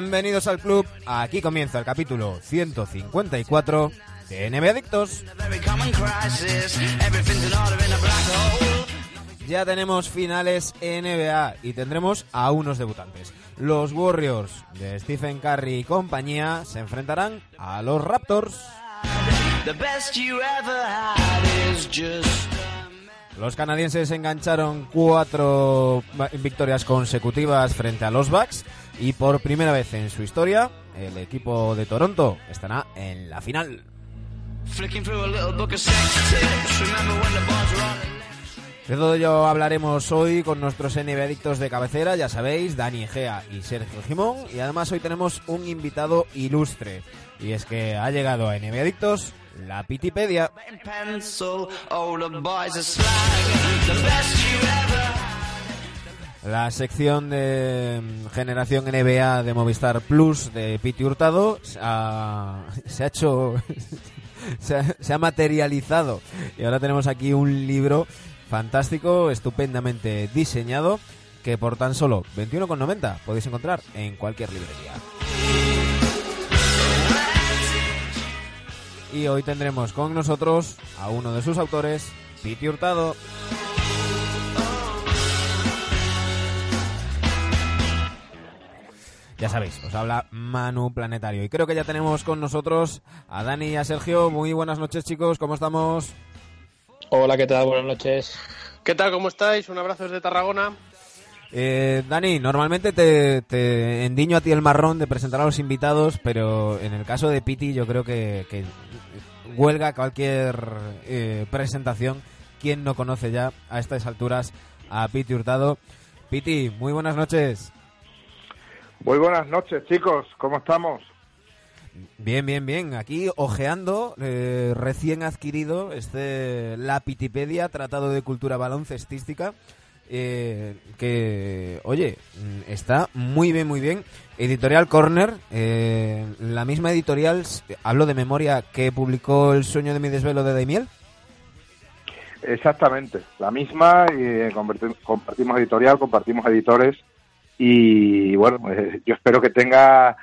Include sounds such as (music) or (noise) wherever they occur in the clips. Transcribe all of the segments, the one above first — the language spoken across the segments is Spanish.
Bienvenidos al club. Aquí comienza el capítulo 154 de NBA Adictos. Ya tenemos finales NBA y tendremos a unos debutantes. Los Warriors de Stephen Curry y compañía se enfrentarán a los Raptors. Los canadienses engancharon cuatro victorias consecutivas frente a los Bucks y por primera vez en su historia el equipo de Toronto estará en la final. De todo ello hablaremos hoy con nuestros NBA adictos de cabecera, ya sabéis, Dani Egea y Sergio Jimón. Y además hoy tenemos un invitado ilustre. Y es que ha llegado a NBA Adictos la Pitipedia. La sección de mm, Generación NBA de Movistar Plus de Piti Hurtado (laughs) se ha, hecho, (laughs) se ha, materializado y ahora tenemos aquí un libro fantástico, estupendamente diseñado que por tan solo 21,90 podéis encontrar en cualquier librería. Y hoy tendremos con nosotros a uno de sus autores, Piti Hurtado. Ya sabéis, os habla Manu Planetario. Y creo que ya tenemos con nosotros a Dani y a Sergio. Muy buenas noches, chicos. ¿Cómo estamos? Hola, ¿qué tal? Buenas noches. ¿Qué tal? ¿Cómo estáis? Un abrazo desde Tarragona. Eh, Dani, normalmente te, endiño a ti el marrón de presentar a los invitados, pero en el caso de Piti yo creo que, huelga cualquier eh, presentación. ¿Quién no conoce ya a estas alturas a Piti Hurtado? Piti, muy buenas noches. Muy buenas noches, chicos. ¿Cómo estamos? Bien, bien, bien. Aquí ojeando, eh, recién adquirido, este La Pitipedia, Tratado de Cultura Baloncestística eh, que, oye, mm, está muy bien, muy bien. Editorial Corner, eh, la misma editorial, hablo de memoria, que publicó El sueño de mi desvelo de Daimiel. Exactamente, la misma, y eh, compartimos editorial, compartimos editores y bueno, yo espero que tenga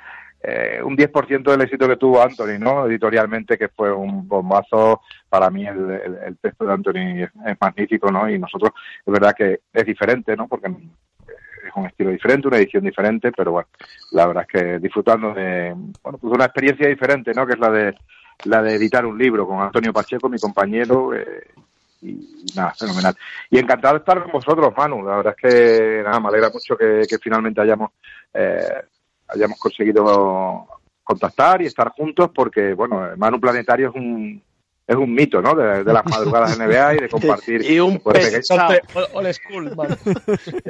eh, un 10% del éxito que tuvo Anthony, ¿no? Editorialmente, que fue un bombazo. Para mí el, texto de Anthony es, magnífico, ¿no? Y nosotros, es verdad que es diferente, ¿no? Porque es un estilo diferente, una edición diferente, pero bueno, la verdad es que disfrutando de, bueno, pues una experiencia diferente, ¿no? Que es la de la de editar un libro con Antonio Pacheco, mi compañero, eh, y nada, fenomenal. Y encantado de estar con vosotros, Manu. La verdad es que nada, me alegra mucho que, que finalmente hayamos eh, hayamos conseguido contactar y estar juntos porque, bueno, Manu Planetario es un, es un mito, ¿no? De, las madrugadas de NBA y de compartir. (laughs) y un pesado.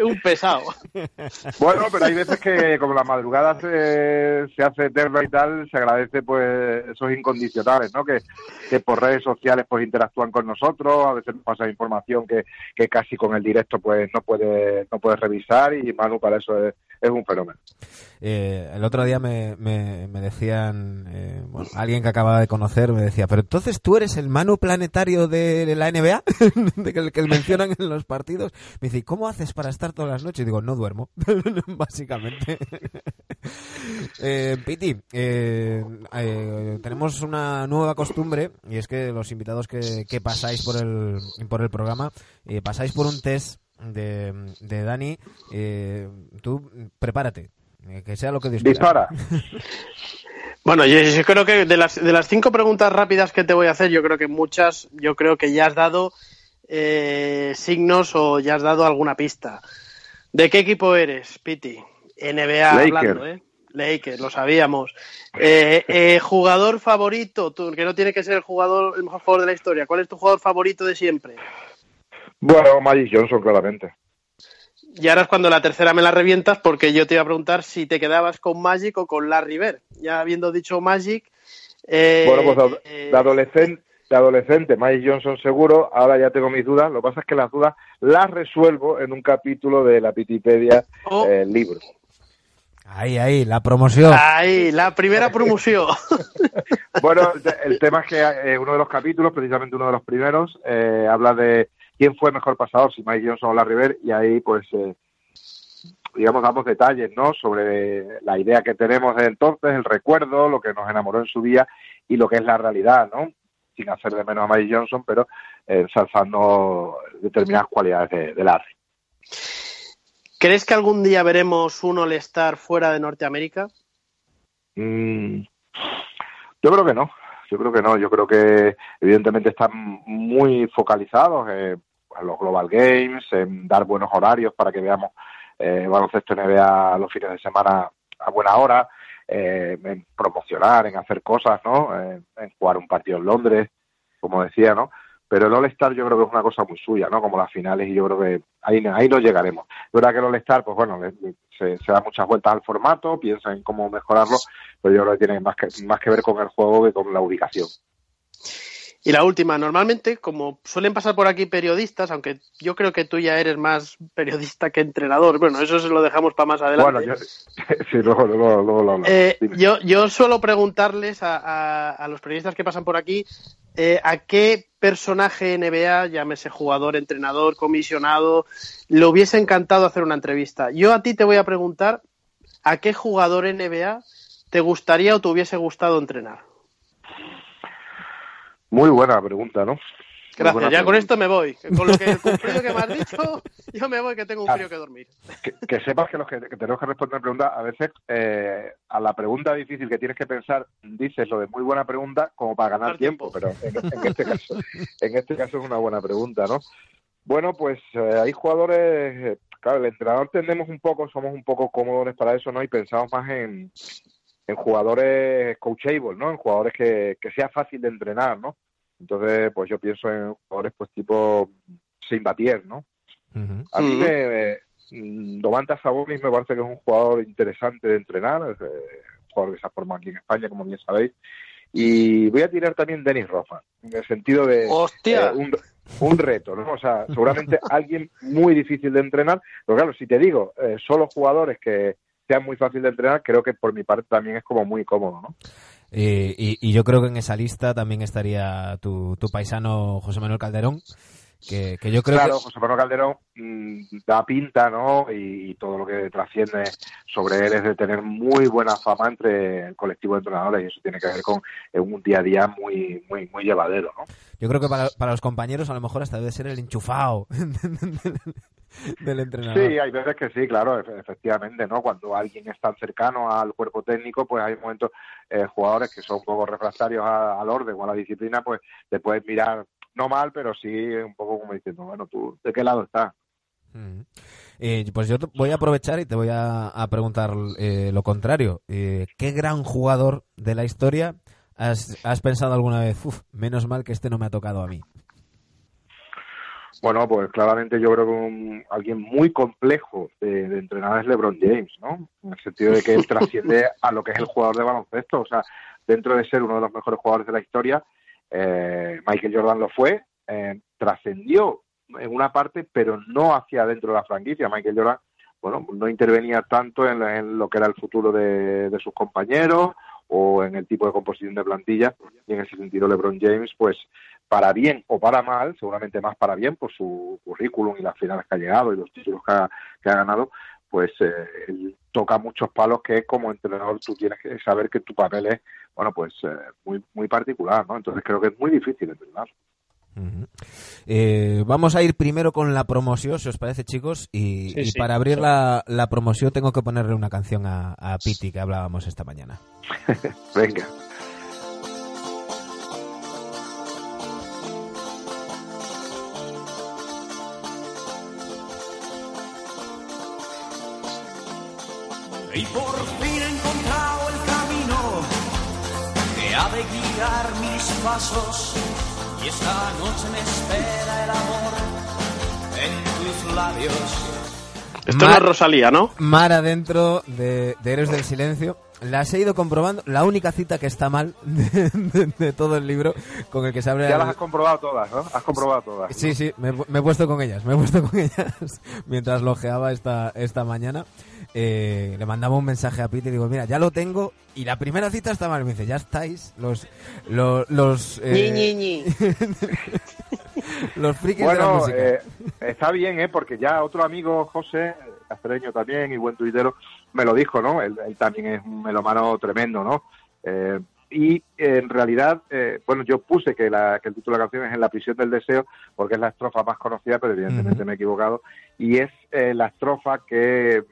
un pesado. Bueno, pero hay veces que, como las madrugadas se, se hace eterna y tal, se agradece, pues, esos incondicionales, ¿no? Que, que por redes sociales, pues, interactúan con nosotros. A veces nos pasa información que, que casi con el directo, pues, no puede, no puede revisar. Y Manu, para eso es, es un fenómeno. Eh, el otro día me, me, decían, eh, bueno, alguien que acababa de conocer me decía, pero entonces tú eres el Manu planetario de la NBA, (laughs) de que, que mencionan en los partidos. Me dice, ¿cómo haces para estar todas las noches? Y digo, no duermo, (laughs) básicamente. (laughs) eh, Piti, eh, tenemos una nueva costumbre y es que los invitados que, que pasáis por el, por el programa pasáis por un test de, de Dani, eh, tú prepárate, eh, que sea lo que Dispara. (laughs) bueno, yo, creo que de las, de las cinco preguntas rápidas que te voy a hacer, yo creo que muchas, yo creo que ya has dado eh, signos o ya has dado alguna pista. ¿De qué equipo eres, Piti? NBA hablando, ¿eh? Lakers, lo sabíamos. jugador favorito, tú, que no tiene que ser el jugador, el mejor jugador de la historia. ¿Cuál es tu jugador favorito de siempre? Bueno, Magic Johnson, claramente. Y ahora es cuando la tercera me la revientas porque yo te iba a preguntar si te quedabas con Magic o con Larry Bird. Ya habiendo dicho Magic... Eh, bueno, pues de, eh, adolescente, de adolescente, Magic Johnson seguro, ahora ya tengo mis dudas, lo que pasa es que las dudas las resuelvo en un capítulo de la Pitipedia oh. eh, libro. Ahí, ahí, la promoción. Ahí, la primera promoción. (laughs) bueno, el tema es que uno de los capítulos, precisamente uno de los primeros, habla de quién fue mejor pasador, si Mike Johnson o Larry Bird, y ahí pues eh, digamos, damos detalles, ¿no? Sobre la idea que tenemos de entonces, el recuerdo, lo que nos enamoró en su día y lo que es la realidad, ¿no? Sin hacer de menos a Magic Johnson, pero ensalzando determinadas cualidades de, del arte. ¿Crees que algún día veremos un All-Star fuera de Norteamérica? Mm, yo creo que no. Yo creo que no. Yo creo que evidentemente están muy focalizados en los Global Games, en dar buenos horarios para que veamos eh, baloncesto NBA los fines de semana a buena hora, eh, en promocionar, en hacer cosas, ¿no? en jugar un partido en Londres, como decía, ¿no? pero el All-Star yo creo que es una cosa muy suya, ¿no? Como las finales y yo creo que ahí, ahí no llegaremos. Es verdad que el All-Star, pues bueno, se, da muchas vueltas al formato, piensa en cómo mejorarlo, pero yo creo que tiene más que, más que ver con el juego que con la ubicación. Y la última, normalmente, como suelen pasar por aquí periodistas, aunque yo creo que tú ya eres más periodista que entrenador, bueno, eso se lo dejamos para más adelante. Bueno, yo, (laughs) sí, luego, luego, luego, eh, yo, yo suelo preguntarles a, a, los periodistas que pasan por aquí eh, a qué personaje NBA, llámese jugador, entrenador, comisionado, le hubiese encantado hacer una entrevista. Yo a ti te voy a preguntar a qué jugador NBA te gustaría o te hubiese gustado entrenar. Muy buena pregunta, ¿no? Gracias, ya con esto me voy. Con lo que, el (laughs) frío que me has dicho, yo me voy que tengo un frío que dormir. Que, sepas que los que, tenemos que responder preguntas, a veces eh, a la pregunta difícil que tienes que pensar, dices lo de muy buena pregunta como para ganar tiempo, pero en, este caso, en este caso es una buena pregunta, ¿no? Bueno, pues eh, hay jugadores, eh, claro, el entrenador tendemos un poco, somos un poco cómodos para eso, ¿no? Y pensamos más en, en jugadores coachable, ¿no? En jugadores que, que sea fácil de entrenar, ¿no? Entonces, pues yo pienso en jugadores pues tipo sin batir, ¿no? A mí me, mm, Domantas Sabonis me parece que es un jugador interesante de entrenar, es, eh, un jugador que se ha formado aquí en España, como bien sabéis. Y voy a tirar también Denis Rofa, en el sentido de eh, un, un, reto, ¿no? O sea, seguramente (laughs) alguien muy difícil de entrenar, pero claro, si te digo, eh, solo jugadores que sean muy fácil de entrenar, creo que por mi parte también es como muy cómodo, ¿no? Eh, y, yo creo que en esa lista también estaría tu, tu paisano José Manuel Calderón, que, yo creo claro, José Manuel Calderón mm, da pinta, ¿no? Y, todo lo que trasciende sobre él es de tener muy buena fama entre el colectivo de entrenadores y eso tiene que ver con un día a día muy muy muy llevadero, ¿no? Yo creo que para, para los compañeros a lo mejor hasta debe ser el enchufado (laughs) del entrenador. Sí, hay veces que sí, claro, efectivamente, ¿no? Cuando alguien es tan cercano al cuerpo técnico, pues hay momentos, eh, jugadores que son un poco refractarios al orden o a la disciplina, pues te puedes mirar, no mal, pero sí un poco como diciendo, bueno, tú, ¿de qué lado estás? Mm. Eh, pues yo voy a aprovechar y te voy a, preguntar eh, lo contrario. ¿Qué gran jugador de la historia has, has pensado alguna vez? Uf, menos mal que este no me ha tocado a mí. Bueno, pues claramente yo creo que alguien muy complejo de, entrenar es LeBron James, ¿no? En el sentido de que él (laughs) trasciende a lo que es el jugador de baloncesto. O sea, dentro de ser uno de los mejores jugadores de la historia, eh, Michael Jordan lo fue, eh, trascendió en una parte, pero no hacia dentro de la franquicia. Michael Jordan, bueno, no intervenía tanto en, lo que era el futuro de, sus compañeros o en el tipo de composición de plantilla y en ese sentido LeBron James pues para bien o para mal, seguramente más para bien por su currículum y las finales que ha llegado y los títulos que ha, ganado, pues eh, toca muchos palos que como entrenador tú tienes que saber que tu papel es, bueno, pues eh, muy, muy particular, ¿no? Entonces creo que es muy difícil entrenar. Eh, vamos a ir primero con la promoción, si os parece, chicos. Y, para abrir la, la, promoción tengo que ponerle una canción a, a Piti que hablábamos esta mañana. (laughs) Venga. Y por de guiar mis pasos. Y esta noche me espera el amor en tus labios. Esto es Rosalía, ¿no? Mar adentro de, de Héroes del Silencio. Las he ido comprobando. La única cita que está mal (laughs) de, todo el libro con el que se abre. Ya las has comprobado todas, ¿no? Has comprobado todas. Sí, sí, me, he puesto con ellas. Me he puesto con (laughs) ellas mientras lojeaba esta, esta mañana. Eh, le mandaba un mensaje a Pete y digo, mira, ya lo tengo. Y la primera cita está mal. Me dice, ya estáis. Los. Los. los eh, (laughs) los frikis de la música. Eh, está bien, ¿eh? Porque ya otro amigo, José Castreño también y buen tuitero, me lo dijo, ¿no? Él, también es un melomano tremendo, ¿no? Y en realidad, eh, bueno, yo puse que, la, que el título de la canción es En la prisión del deseo, porque es la estrofa más conocida, pero evidentemente me he equivocado, y es eh, la estrofa que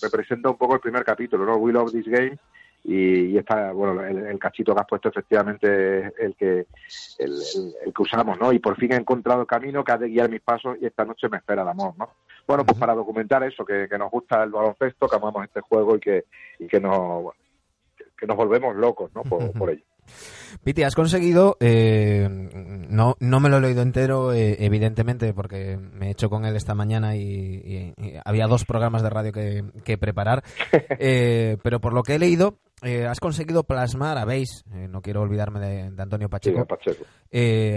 representa un poco el primer capítulo, ¿no? We Love This Game, y, está, bueno, el, cachito que has puesto efectivamente es el que, el, que usamos, ¿no? Y por fin he encontrado el camino que ha de guiar mis pasos y esta noche me espera el amor, ¿no? Bueno, pues para documentar eso, que, nos gusta el baloncesto, que amamos este juego y que, y que nos, que nos volvemos locos ¿no? por, ello. (laughs) Piti, has conseguido, eh, no, no me lo he leído entero, eh, evidentemente, porque me he hecho con él esta mañana y, había dos programas de radio que, preparar, (laughs) eh, pero por lo que he leído, has conseguido plasmar, habéis, no quiero olvidarme de, Antonio Pacheco,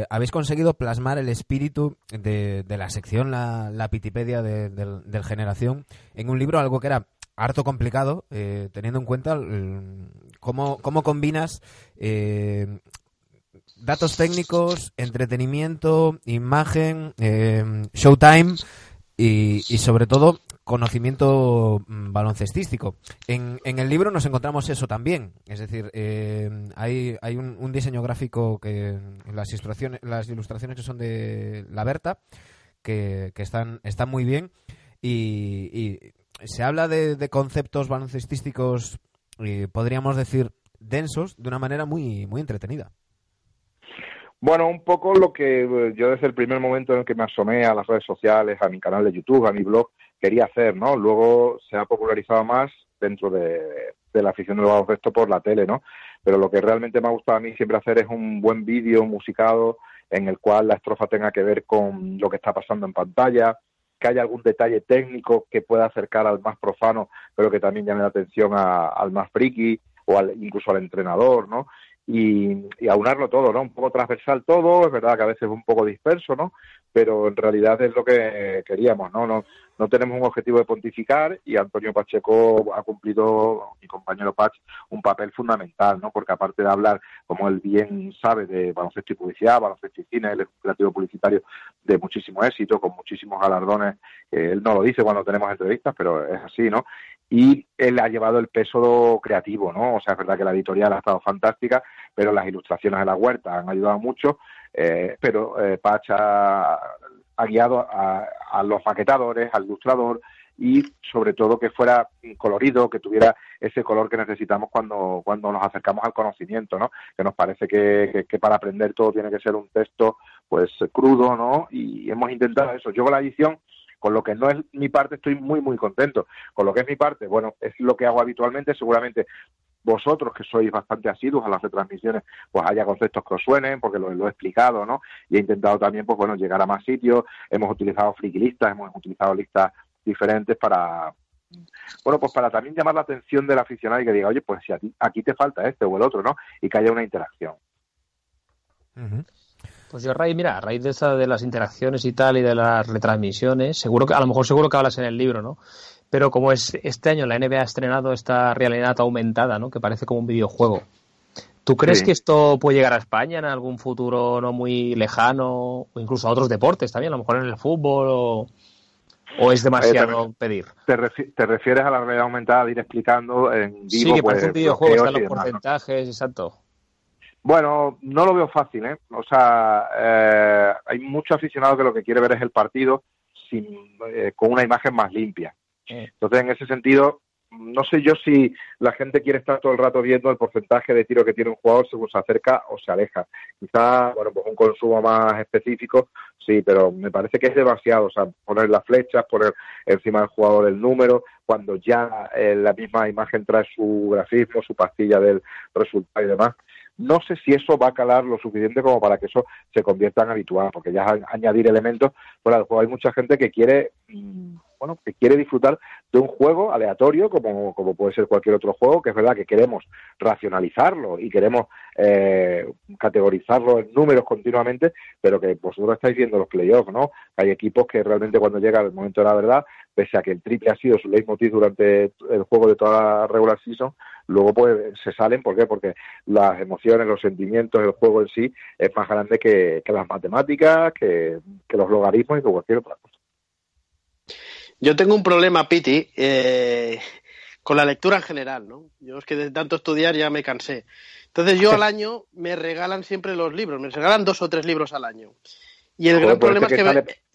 habéis conseguido plasmar el espíritu de, la sección, la, la Pitipedia del Generación, en un libro, algo que era harto complicado, eh, teniendo en cuenta cómo, cómo combinas eh, datos técnicos, entretenimiento, imagen, eh, showtime y, sobre todo conocimiento mm, baloncestístico. En, en, el libro nos encontramos eso también, es decir, hay, hay un, diseño gráfico que las ilustraciones, las ilustraciones que son de la Berta, que, que están, están muy bien y se habla de, conceptos baloncestísticos, eh, podríamos decir, densos, de una manera muy, muy entretenida. Bueno, un poco lo que eh, yo desde el primer momento en el que me asomé a las redes sociales, a mi canal de YouTube, a mi blog, quería hacer, ¿no? Luego se ha popularizado más dentro de, la afición del baloncesto por la tele, ¿no? Pero lo que realmente me ha gustado a mí siempre hacer es un buen vídeo musicado en el cual la estrofa tenga que ver con lo que está pasando en pantalla, que haya algún detalle técnico que pueda acercar al más profano, pero que también llame la atención al más friki o al, incluso al entrenador, ¿no? Y, y, aunarlo todo, ¿no? Un poco transversal todo, es verdad que a veces es un poco disperso, ¿no? Pero en realidad es lo que queríamos, ¿no? No, no tenemos un objetivo de pontificar y Antonio Pacheco ha cumplido, mi compañero Pach, un papel fundamental, ¿no? Porque aparte de hablar, como él bien sabe, de baloncesto y publicidad, baloncesto y cine, el creativo publicitario de muchísimo éxito, con muchísimos galardones, él no lo dice cuando tenemos entrevistas, pero es así, ¿no? Y él ha llevado el peso creativo, ¿no? O sea, es verdad que la editorial ha estado fantástica, pero las ilustraciones de la huerta han ayudado mucho, eh, pero eh, Pach ha, guiado a, los maquetadores, al ilustrador y sobre todo que fuera colorido, que tuviera ese color que necesitamos cuando, cuando nos acercamos al conocimiento, ¿no? Que nos parece que, para aprender todo tiene que ser un texto pues crudo, ¿no? Y hemos intentado eso. Yo con la edición con lo que no es mi parte estoy muy muy contento. Con lo que es mi parte, bueno, es lo que hago habitualmente, seguramente vosotros que sois bastante asiduos a las retransmisiones, pues haya conceptos que os suenen, porque lo, he explicado, ¿no? Y he intentado también, pues bueno, llegar a más sitios, hemos utilizado frikilistas, hemos utilizado listas diferentes para, bueno, pues para también llamar la atención del aficionado y que diga, oye, pues si a ti, aquí te falta este o el otro, ¿no? Y que haya una interacción. Pues yo, Ray, mira, a raíz de, esa, de las interacciones y tal y de las retransmisiones, seguro que, a lo mejor seguro que hablas en el libro, ¿no? Pero como es este año la NBA ha estrenado esta realidad aumentada, ¿no? Que parece como un videojuego. ¿Tú crees que esto puede llegar a España en algún futuro no muy lejano o incluso a otros deportes también, a lo mejor en el fútbol o, es demasiado pedir? Te, refieres a la realidad aumentada de ir explicando en vivo? Sí, que parece un pues, videojuego, están los porcentajes, exacto. Bueno, no lo veo fácil, ¿eh? O sea, eh, hay mucho aficionado que lo que quiere ver es el partido sin, eh, con una imagen más limpia. Entonces, en ese sentido, no sé yo si la gente quiere estar todo el rato viendo el porcentaje de tiro que tiene un jugador según se acerca o se aleja. Quizá, bueno, pues un consumo más específico, sí, pero me parece que es demasiado. O sea, poner las flechas, poner encima del jugador el número, cuando ya eh, la misma imagen trae su grafismo, su pastilla del resultado y demás. No sé si eso va a calar lo suficiente como para que eso se convierta en habitual, porque ya añadir elementos fuera. Hay mucha gente que quiere mm, bueno, que quiere disfrutar de un juego aleatorio como, como puede ser cualquier otro juego, que es verdad que queremos racionalizarlo y queremos eh, categorizarlo en números continuamente, pero que vosotros estáis viendo los playoffs, ¿no? Hay equipos que realmente cuando llega el momento de la verdad, pese a que el triple ha sido su leitmotiv durante el juego de toda la regular season, luego pues se salen, ¿por qué? Porque las emociones, los sentimientos, el juego en sí es más grande que, las matemáticas, que, que los logaritmos y que cualquier otra cosa. Yo tengo un problema, Piti, eh, con la lectura en general, ¿no? Yo es que de tanto estudiar ya me cansé. Entonces yo al (laughs) año me regalan siempre los libros, me regalan dos o tres libros al año. Y el Joder, gran pues problema este es que... me-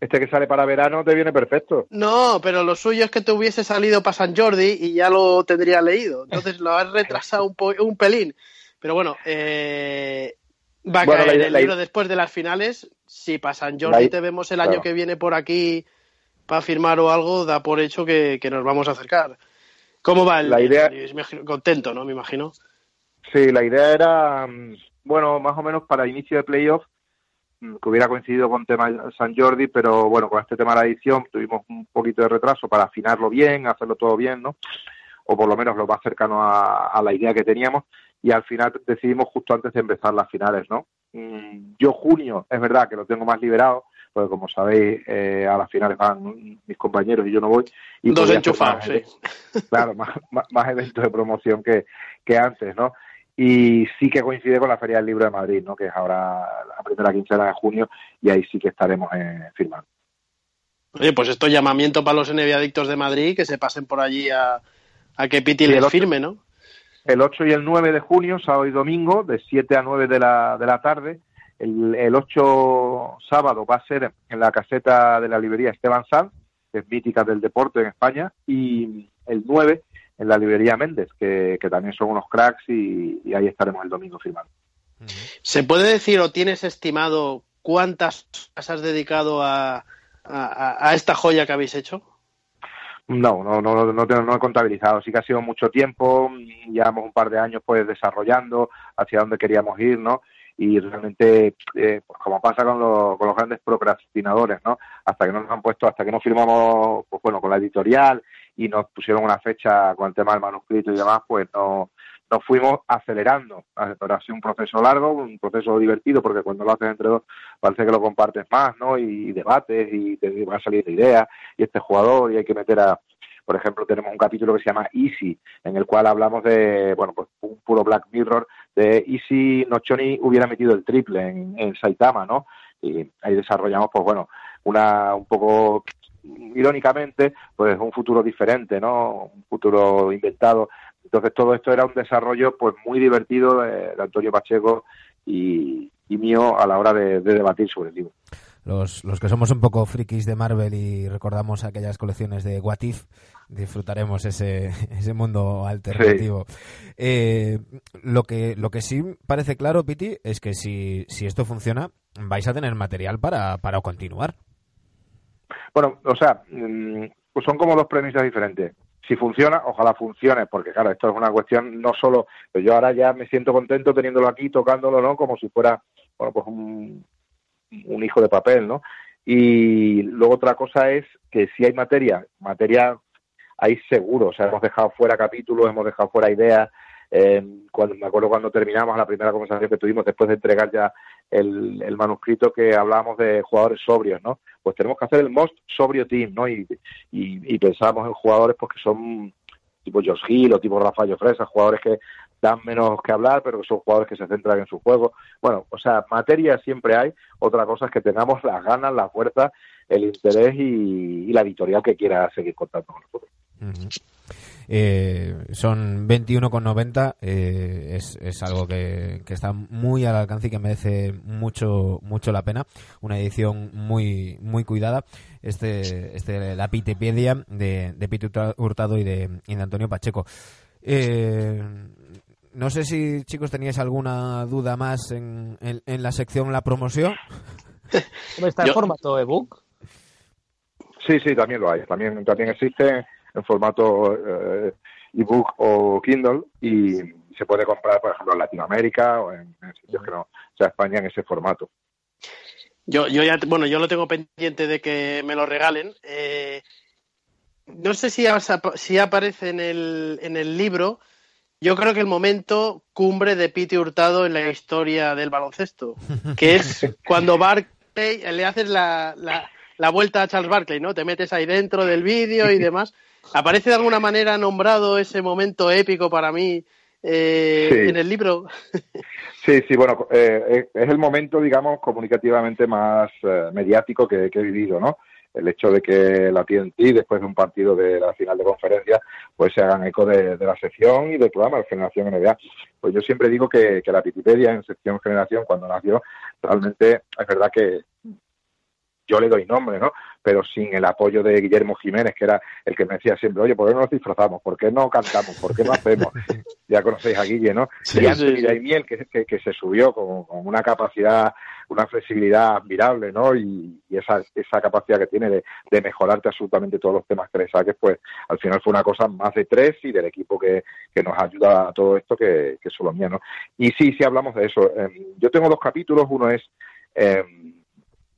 Este que sale para verano te viene perfecto. No, pero lo suyo es que te hubiese salido para San Jordi y ya lo tendría leído. Entonces lo has retrasado un, po- un pelín. Pero bueno, eh, va a Bueno, caer la- el la- libro después de las finales. Si para San Jordi te vemos el claro. año que viene por aquí para firmar o algo, da por hecho que, que nos vamos a acercar. ¿Cómo va el La idea- Contento, ¿no? Me imagino. Sí, la idea era, mm, bueno, más o menos para inicio de playoff, mm, que hubiera coincidido con tema San Jordi, pero bueno, con este tema de la edición tuvimos un poquito de retraso para afinarlo bien, hacerlo todo bien, ¿no? O por lo menos lo más cercano a, a la idea que teníamos, y al final decidimos justo antes de empezar las finales, ¿no? Mm, Yo junio, es verdad que lo tengo más liberado, porque como sabéis, eh, a las finales van mis compañeros y yo no voy. Y Dos enchufados, sí. claro, más, más, más eventos de promoción que, que antes, ¿no? Y sí que coincide con la Feria del Libro de Madrid, ¿no? Que es ahora la primera quincena de junio y ahí sí que estaremos eh, firmando. Oye, pues esto es llamamiento para los NBA adictos de Madrid que se pasen por allí a, a que Piti Sí, les firme, ¿no? El 8 y el 9 de junio, sábado y domingo, de 7 a 9 de la, de la tarde. El, el 8 sábado va a ser en la caseta de la librería Esteban Sanz, que es mítica del deporte en España, y el 9 en la librería Méndez, que, que también son unos cracks y, y ahí estaremos el domingo firmando. ¿Se puede decir o tienes estimado cuántas horas has dedicado a, a- esta joya que habéis hecho? No, no, no, no, no he contabilizado. Sí que ha sido mucho tiempo, llevamos un par de años pues desarrollando hacia dónde queríamos ir, ¿no? Y realmente, eh, pues como pasa con, los- con los grandes procrastinadores, ¿no? Hasta que no nos han puesto, hasta que no firmamos, pues bueno, con la editorial y nos pusieron una fecha con el tema del manuscrito y demás, pues no nos fuimos acelerando. Pero ha sido un proceso largo, un proceso divertido, porque cuando lo haces entre dos parece que lo compartes más, ¿no? Y, debates y te van a salir ideas y este jugador y hay que meter a, por ejemplo, tenemos un capítulo que se llama Easy, en el cual hablamos de, bueno, pues un puro Black Mirror, de Easy Nochoni hubiera metido el triple en, en Saitama, ¿no? Y ahí desarrollamos, pues bueno, una, un poco irónicamente, pues un futuro diferente, ¿no? Un futuro inventado. Entonces todo esto era un desarrollo, pues muy divertido de, Antonio Pacheco y, y mío a la hora de, de debatir sobre el libro. Los, los que somos un poco frikis de Marvel y recordamos aquellas colecciones de What If, disfrutaremos ese, (laughs) ese mundo alternativo. Eh, lo, que, lo que sí parece claro, Piti, es que si, si esto funciona, vais a tener material para, para continuar. Bueno, o sea, pues son como dos premisas diferentes. Si funciona, ojalá funcione, porque claro, esto es una cuestión no solo, yo ahora ya me siento contento teniéndolo aquí, tocándolo, ¿no? Como si fuera, bueno, pues un, un hijo de papel, ¿no? Y luego otra cosa es que si hay materia, materia hay seguro, o sea, hemos dejado fuera capítulos, hemos dejado fuera ideas, eh, cuando me acuerdo cuando terminamos la primera conversación que tuvimos después de entregar ya el, manuscrito que hablábamos de jugadores sobrios, ¿no? Pues tenemos que hacer el most sobrio team, ¿no? Y, y, pensábamos en jugadores pues que son tipo Josh Hill o tipo Rafael Fresa, jugadores que dan menos que hablar, pero que son jugadores que se centran en su juego. Bueno, o sea, materia siempre hay. Otra cosa es que tengamos las ganas, la fuerza, el interés y, la editorial que quiera seguir contando con nosotros. Uh. Eh, son 21,90 eh, es, es algo que, que, está muy al alcance y que merece mucho mucho la pena una edición muy muy cuidada este este la Pitepedia de, de Pete Hurtado y de, y de Antonio Pacheco eh, no sé si chicos teníais alguna duda más en, en, en la sección la promoción ¿Está en Yo... formato ebook? Sí, sí, también lo hay. También, también existe en formato eh, ebook o Kindle y se puede comprar, por ejemplo, en Latinoamérica o en, en sitios que no sea España en ese formato. Yo, yo ya, bueno, yo lo tengo pendiente de que me lo regalen. Eh, no sé si, si aparece en el, en el libro. Yo creo que el momento cumbre de Pete Hurtado en la historia del baloncesto, que es (laughs) cuando Barclay le haces la, la, la vuelta a Charles Barkley, ¿no? Te metes ahí dentro del vídeo y demás. (laughs) ¿Aparece de alguna manera nombrado ese momento épico para mí eh, sí. en el libro? (laughs) sí, sí, bueno, eh, es el momento, digamos, comunicativamente más eh, mediático que, que, he vivido, ¿no? El hecho de que la TNT, después de un partido de la final de conferencia, pues se hagan eco de, la sección y del programa de Generación NBA. Pues yo siempre digo que, que la Wikipedia en sección Generación, cuando nació, realmente es verdad que yo le doy nombre, ¿no? Pero sin el apoyo de Guillermo Jiménez, que era el que me decía siempre, oye, ¿por qué no nos disfrazamos? ¿Por qué no cantamos? ¿Por qué no hacemos? (laughs) ya conocéis a Guille, ¿no? y Anthony sí, que, que, se subió con, una capacidad, una flexibilidad admirable, ¿no? Y, esa, esa capacidad que tiene de, mejorarte absolutamente todos los temas que le saques, pues al final fue una cosa más de tres y del equipo que, nos ayuda a todo esto que, que solo mía, ¿no? Y sí, sí hablamos de eso. Em, yo tengo dos capítulos, uno es... Eh,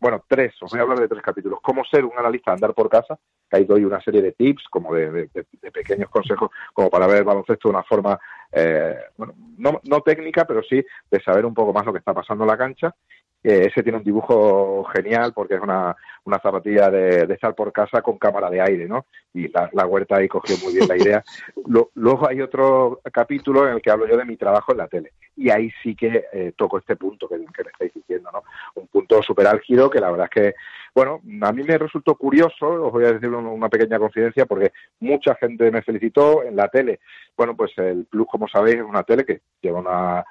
bueno, tres, os voy a hablar de tres capítulos. Cómo ser un analista, andar por casa, que ahí doy una serie de tips, como de, pequeños consejos, como para ver el baloncesto de una forma, eh, bueno, no, no técnica, pero sí de saber un poco más lo que está pasando en la cancha ese tiene un dibujo genial porque es una, una zapatilla de, estar por casa con cámara de aire, ¿no? Y la, huerta ahí cogió muy bien la idea. (laughs) luego hay otro capítulo en el que hablo yo de mi trabajo en la tele. Y ahí sí que eh, toco este punto que, que me estáis diciendo, ¿no? Un punto súper álgido que la verdad es que, bueno, a mí me resultó curioso, os voy a decir una pequeña confidencia, porque mucha gente me felicitó en la tele. Bueno, pues el Plus, como sabéis, es una tele que lleva una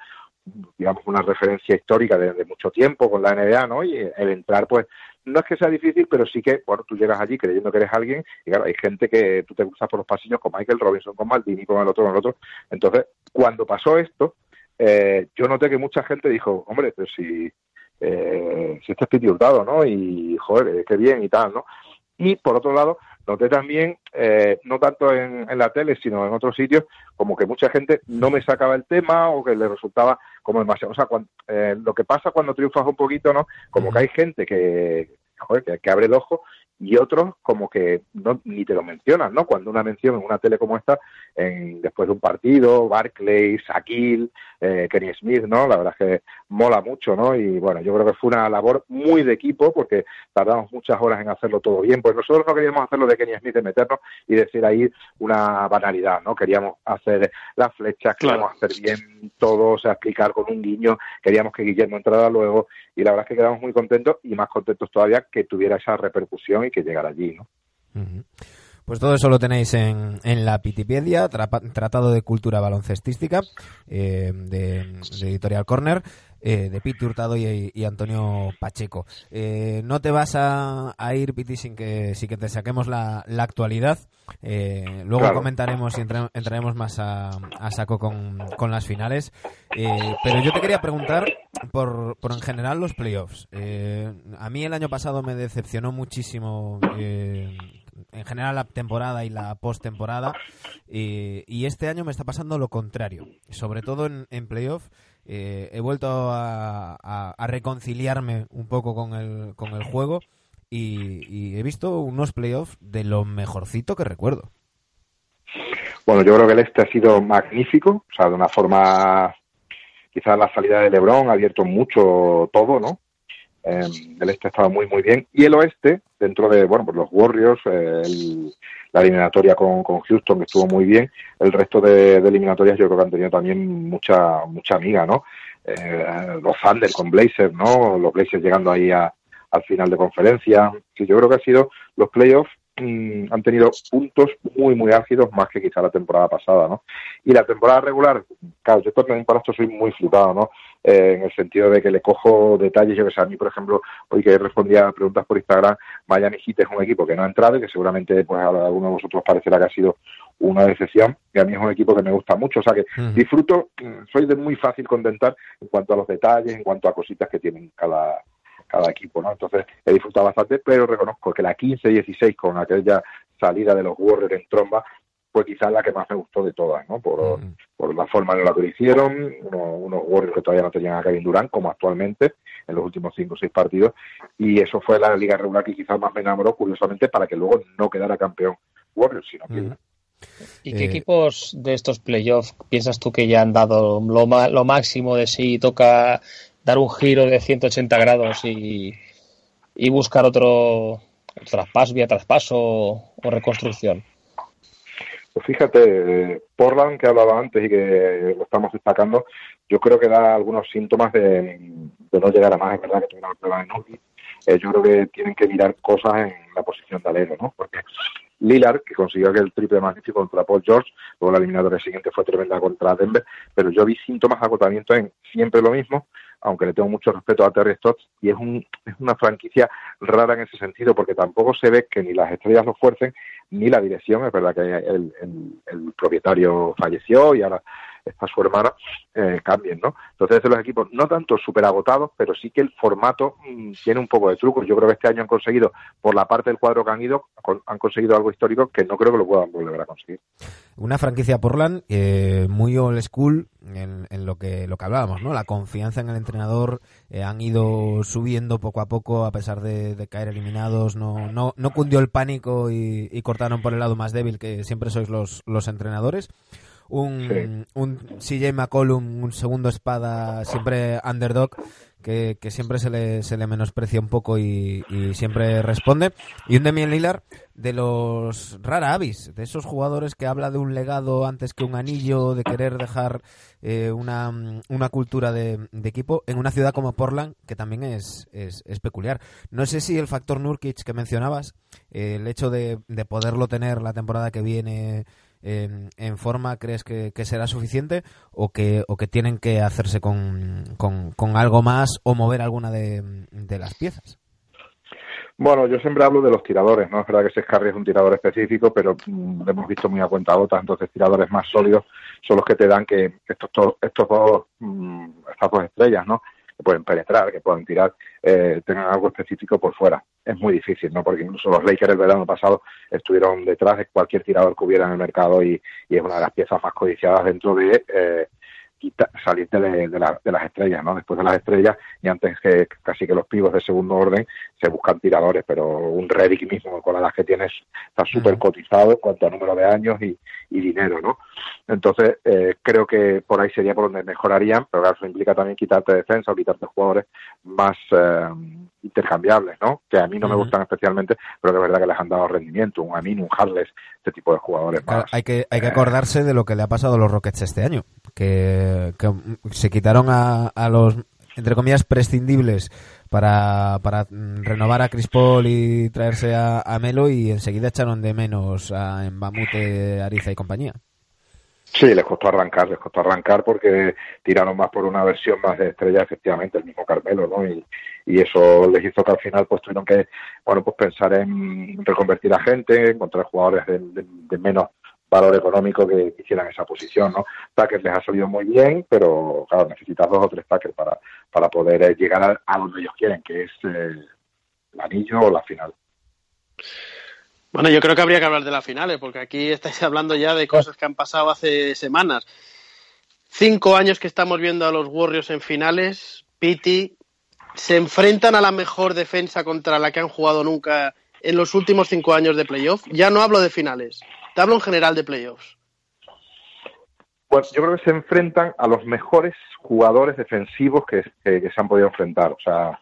digamos, una referencia histórica de, mucho tiempo con la NBA, ¿no? Y el entrar, pues, no es que sea difícil, pero sí que, bueno, tú llegas allí creyendo que eres alguien y claro, hay gente que tú te cruzas por los pasillos con Michael Robinson, con Maldini, con el otro, con el otro. Entonces, cuando pasó esto, eh, yo noté que mucha gente dijo, hombre, pero si, eh, si este es ¿no? Y, joder, qué bien y tal, ¿no? Y, por otro lado, noté también, eh, no tanto en, la tele, sino en otros sitios, como que mucha gente no me sacaba el tema o que le resultaba como demasiado. O sea, eh, lo que pasa cuando triunfas un poquito, ¿no? Como que hay gente que, joder, que, abre el ojo y otros como que no, ni te lo mencionan, ¿no? Cuando una mención en una tele como esta, en, después de un partido, Barclays, Shaquille, eh, Kenny Smith, ¿no? La verdad es que mola mucho, ¿no? Y bueno, yo creo que fue una labor muy de equipo porque tardamos muchas horas en hacerlo todo bien, pues nosotros no queríamos hacerlo de Kenny Smith, de meternos y decir ahí una banalidad, ¿no? Queríamos hacer las flechas, queríamos hacer bien todo, o sea, explicar con un guiño, queríamos que Guillermo entrara luego y la verdad es que quedamos muy contentos y más contentos todavía que tuviera esa repercusión y que llegara allí. Pues todo eso lo tenéis en, la Pitipedia, Tratado de Cultura Baloncestística, eh, de, Editorial Corner, eh, de Piti Hurtado y, Antonio Pacheco. Eh, no te vas a, ir, Piti, sin que, sin que te saquemos la, la actualidad. luego comentaremos y entraremos más a, a saco con, con, las finales. pero yo te quería preguntar por, por en general los playoffs. a mí el año pasado me decepcionó muchísimo en general la temporada y la postemporada. Y, y este año me está pasando lo contrario. Sobre todo en, en playoff. Eh, he vuelto a, reconciliarme un poco con el, con el juego y, he visto unos playoffs de lo mejorcito que recuerdo. Bueno, yo creo que el este ha sido magnífico, o sea, de una forma, quizás la salida de Lebron ha abierto mucho todo, ¿no? Em, el este estaba muy, muy bien. Y el oeste, dentro de, bueno, pues los Warriors, eh, la eliminatoria con, con, Houston, que estuvo muy bien. El resto de, eliminatorias yo creo que han tenido también mucha, mucha amiga, ¿no? Eh, los Thunder con Blazers, ¿no? Los Blazers llegando ahí a, al final de conferencia. Sí, yo creo que ha sido los playoffs Mm, han tenido puntos muy, muy álgidos, más que quizá la temporada pasada, ¿no? Y la temporada regular, claro, yo también para esto soy muy flipado, ¿no? Eh, en el sentido de que le cojo detalles, yo que sé, a mí, por ejemplo, hoy que respondía a preguntas por Instagram, Miami Heat es un equipo que no ha entrado y que seguramente, pues a alguno de vosotros parecerá que ha sido una decepción, y a mí es un equipo que me gusta mucho, o sea que disfruto, soy de muy fácil contentar en cuanto a los detalles, en cuanto a cositas que tienen cada cada equipo, ¿no? Entonces he disfrutado bastante, pero reconozco que la 15-16 con aquella salida de los Warriors en tromba fue quizás la que más me gustó de todas, ¿no? Por, por la forma en la que lo hicieron, unos, Warriors que todavía no tenían a Kevin Durant, como actualmente, en los últimos 5 o 6 partidos, y eso fue la liga regular que quizás más me enamoró, curiosamente, para que luego no quedara campeón Warriors, sino que... ¿Y qué eh, equipos de estos playoffs piensas tú que ya han dado lo, lo máximo de sí toca dar un giro de 180 grados y, y buscar otro, traspaso, vía traspaso o, reconstrucción? Pues fíjate, Portland, que hablaba antes y que lo estamos destacando, yo creo que da algunos síntomas de, no llegar a más. Es verdad que tuvieron problema de eh, yo creo que tienen que mirar cosas en la posición de alero, ¿no? Porque Lillard, que consiguió aquel triple magnífico contra Paul George, luego la eliminatoria siguiente fue tremenda contra Denver, pero yo vi síntomas de agotamiento en siempre lo mismo, aunque le tengo mucho respeto a Terry Stotts, y es, un, es una franquicia rara en ese sentido, porque tampoco se ve que ni las estrellas lo fuercen, ni la dirección, es verdad que el, el, el propietario falleció y ahora está su hermana, eh, cambien, ¿no? Entonces, los equipos no tanto súper agotados, pero sí que el formato mmm, tiene un poco de truco. Yo creo que este año han conseguido, por la parte del cuadro que han ido, han conseguido algo histórico que no creo que lo puedan volver a conseguir. Una franquicia Portland eh, muy old school en, lo que lo que hablábamos, ¿no? La confianza en el entrenador eh, han ido subiendo poco a poco a pesar de, de caer eliminados. No, no, no cundió el pánico y, y cortaron por el lado más débil que siempre sois los, los entrenadores un, sí. un CJ McCollum, un segundo espada, siempre underdog, que, que siempre se le, se le menosprecia un poco y, y siempre responde. Y un Demian Lillard de los rara avis, de esos jugadores que habla de un legado antes que un anillo, de querer dejar eh, una, una cultura de, de, equipo en una ciudad como Portland, que también es, es, es peculiar. No sé si el factor Nurkic que mencionabas, eh, el hecho de, de poderlo tener la temporada que viene en, en forma crees que, será suficiente o que, o que tienen que hacerse con, con, algo más o mover alguna de, de, las piezas? Bueno, yo siempre hablo de los tiradores, ¿no? Es verdad que Sescarri es un tirador específico, pero mmm, lo hemos visto muy a cuenta gotas, entonces tiradores más sólidos son los que te dan que estos, estos, dos, mmm, estas dos estrellas, ¿no? Que pueden penetrar, que puedan tirar, eh, tengan algo específico por fuera. Es muy difícil, ¿no? Porque incluso los Lakers el verano pasado estuvieron detrás de cualquier tirador que hubiera en el mercado y, y es una de las piezas más codiciadas dentro de eh, salir de, de, la, de, las estrellas, ¿no? Después de las estrellas y antes que casi que los pibos de segundo orden se buscan tiradores, pero un Redick mismo con la edad que tienes está súper cotizado en cuanto a número de años y, y dinero, ¿no? Entonces eh, creo que por ahí sería por donde mejorarían, pero claro, eso implica también quitarte defensa o quitarte jugadores más eh, intercambiables, ¿no? Que a mí no uh -huh. me gustan especialmente, pero es verdad que les han dado rendimiento, un Amin, un Harles, este tipo de jugadores claro, más. Hay que, hay que acordarse de lo que le ha pasado a los Rockets este año, que, que se quitaron a, a los entre comillas prescindibles para, para renovar a Chris Paul y traerse a, a Melo y enseguida echaron de menos a Mbamute, Ariza y compañía. Sí, les costó arrancar, les costó arrancar porque tiraron más por una versión más de estrella, efectivamente, el mismo Carmelo, ¿no? Y, eso les hizo que al final pues tuvieron que, bueno, pues pensar en reconvertir a gente, encontrar jugadores de, menos valor económico que hicieran esa posición, ¿no? Tucker les ha salido muy bien, pero claro, necesitas dos o tres Tucker para, para poder eh, llegar a, a, donde ellos quieren, que es eh, el anillo o la final. Bueno, yo creo que habría que hablar de las finales, porque aquí estáis hablando ya de cosas que han pasado hace semanas. Cinco años que estamos viendo a los Warriors en finales, Piti, se enfrentan a la mejor defensa contra la que han jugado nunca en los últimos cinco años de playoff. Ya no hablo de finales, te hablo en general de playoffs. Pues yo creo que se enfrentan a los mejores jugadores defensivos que, que, que se han podido enfrentar. O sea,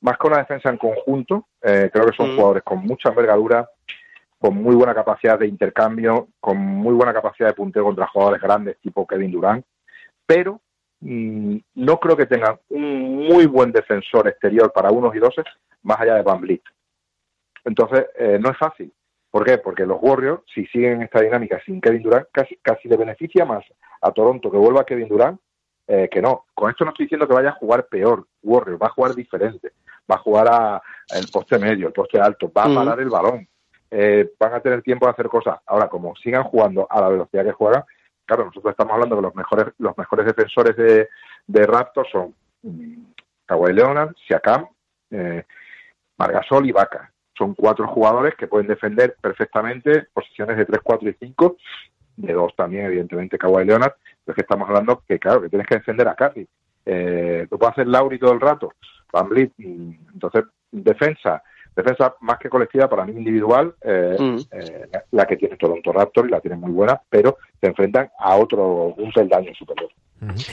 más que una defensa en conjunto, eh, creo que son mm. jugadores con mucha envergadura, con muy buena capacidad de intercambio, con muy buena capacidad de punteo contra jugadores grandes tipo Kevin Durant, pero mmm, no creo que tengan un muy buen defensor exterior para unos y doses más allá de Van Vliet. Entonces, eh, no es fácil. ¿Por qué? Porque los Warriors, si siguen esta dinámica sin Kevin Durant, casi, casi le beneficia más a Toronto que vuelva Kevin Durant eh, que no. Con esto no estoy diciendo que vaya a jugar peor Warriors, va a jugar diferente, va a jugar a, el poste medio, el poste alto, va a parar mm. el balón, eh, van a tener tiempo de hacer cosas. Ahora, como sigan jugando a la velocidad que juegan, claro, nosotros estamos hablando que los mejores, los mejores defensores de, de Raptors son um, Kawhi Leonard, Siakam, eh, Margasol y Vaca. Son cuatro jugadores que pueden defender perfectamente posiciones de 3, 4 y 5, de dos también, evidentemente, Kawhi Leonard, pero es que estamos hablando que, claro, que tienes que defender a Curry. Eh, lo puede hacer Lauri todo el rato, Van Vliet, entonces, defensa, defensa más que colectiva, para mí individual, eh, mm. eh, la que tiene Toronto Raptor y la tiene muy buena, pero se enfrentan a otro, un peldaño superior.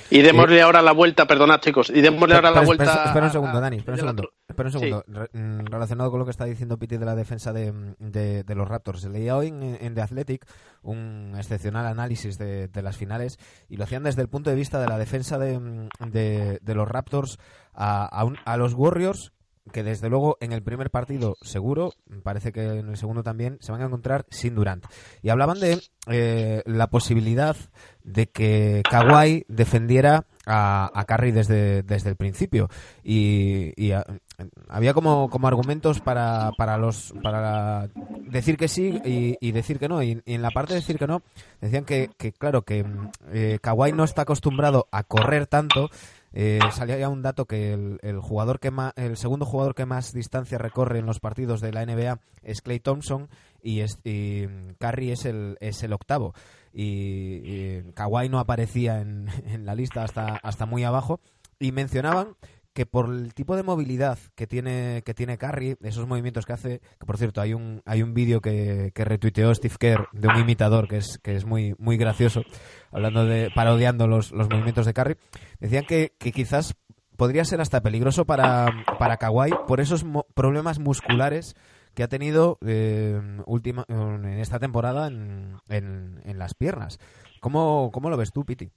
Y démosle eh, ahora la vuelta, perdonad chicos, y démosle ahora la vuelta. Espera, espera un segundo, Dani, espera un segundo. Espera un segundo. Sí. Re mm, relacionado con lo que está diciendo Piti de la defensa de, de, de los Raptors. Leía hoy en, en, The Athletic un excepcional análisis de, de, las finales y lo hacían desde el punto de vista de la defensa de, de los Raptors a, a, un, a los Warriors que desde luego en el primer partido seguro, parece que en el segundo también, se van a encontrar sin Durant. Y hablaban de eh, la posibilidad de que Kawhi defendiera a, a Curry desde, desde el principio. Y, y a- había como, como argumentos para, para los para decir que sí y, decir que no. Y, en la parte de decir que no, decían que, que claro, que eh, Kawhi no está acostumbrado a correr tanto. Eh, salía ya un dato que el, jugador que más, el segundo jugador que más distancia recorre en los partidos de la NBA es Clay Thompson y, es, y Curry es el, es el octavo. Y, y Kawhi no aparecía en, (laughs) en la lista hasta, hasta muy abajo. Y mencionaban que por el tipo de movilidad que tiene que tiene Curry, esos movimientos que hace, que por cierto hay un hay un vídeo que, que retuiteó Steve Kerr de un imitador que es que es muy muy gracioso, hablando de parodiando los, los movimientos de Curry, decían que, que quizás podría ser hasta peligroso para para Kawhi por esos mo- problemas musculares que ha tenido eh, última en esta temporada en, en, en las piernas. ¿Cómo, ¿Cómo lo ves tú, Piti?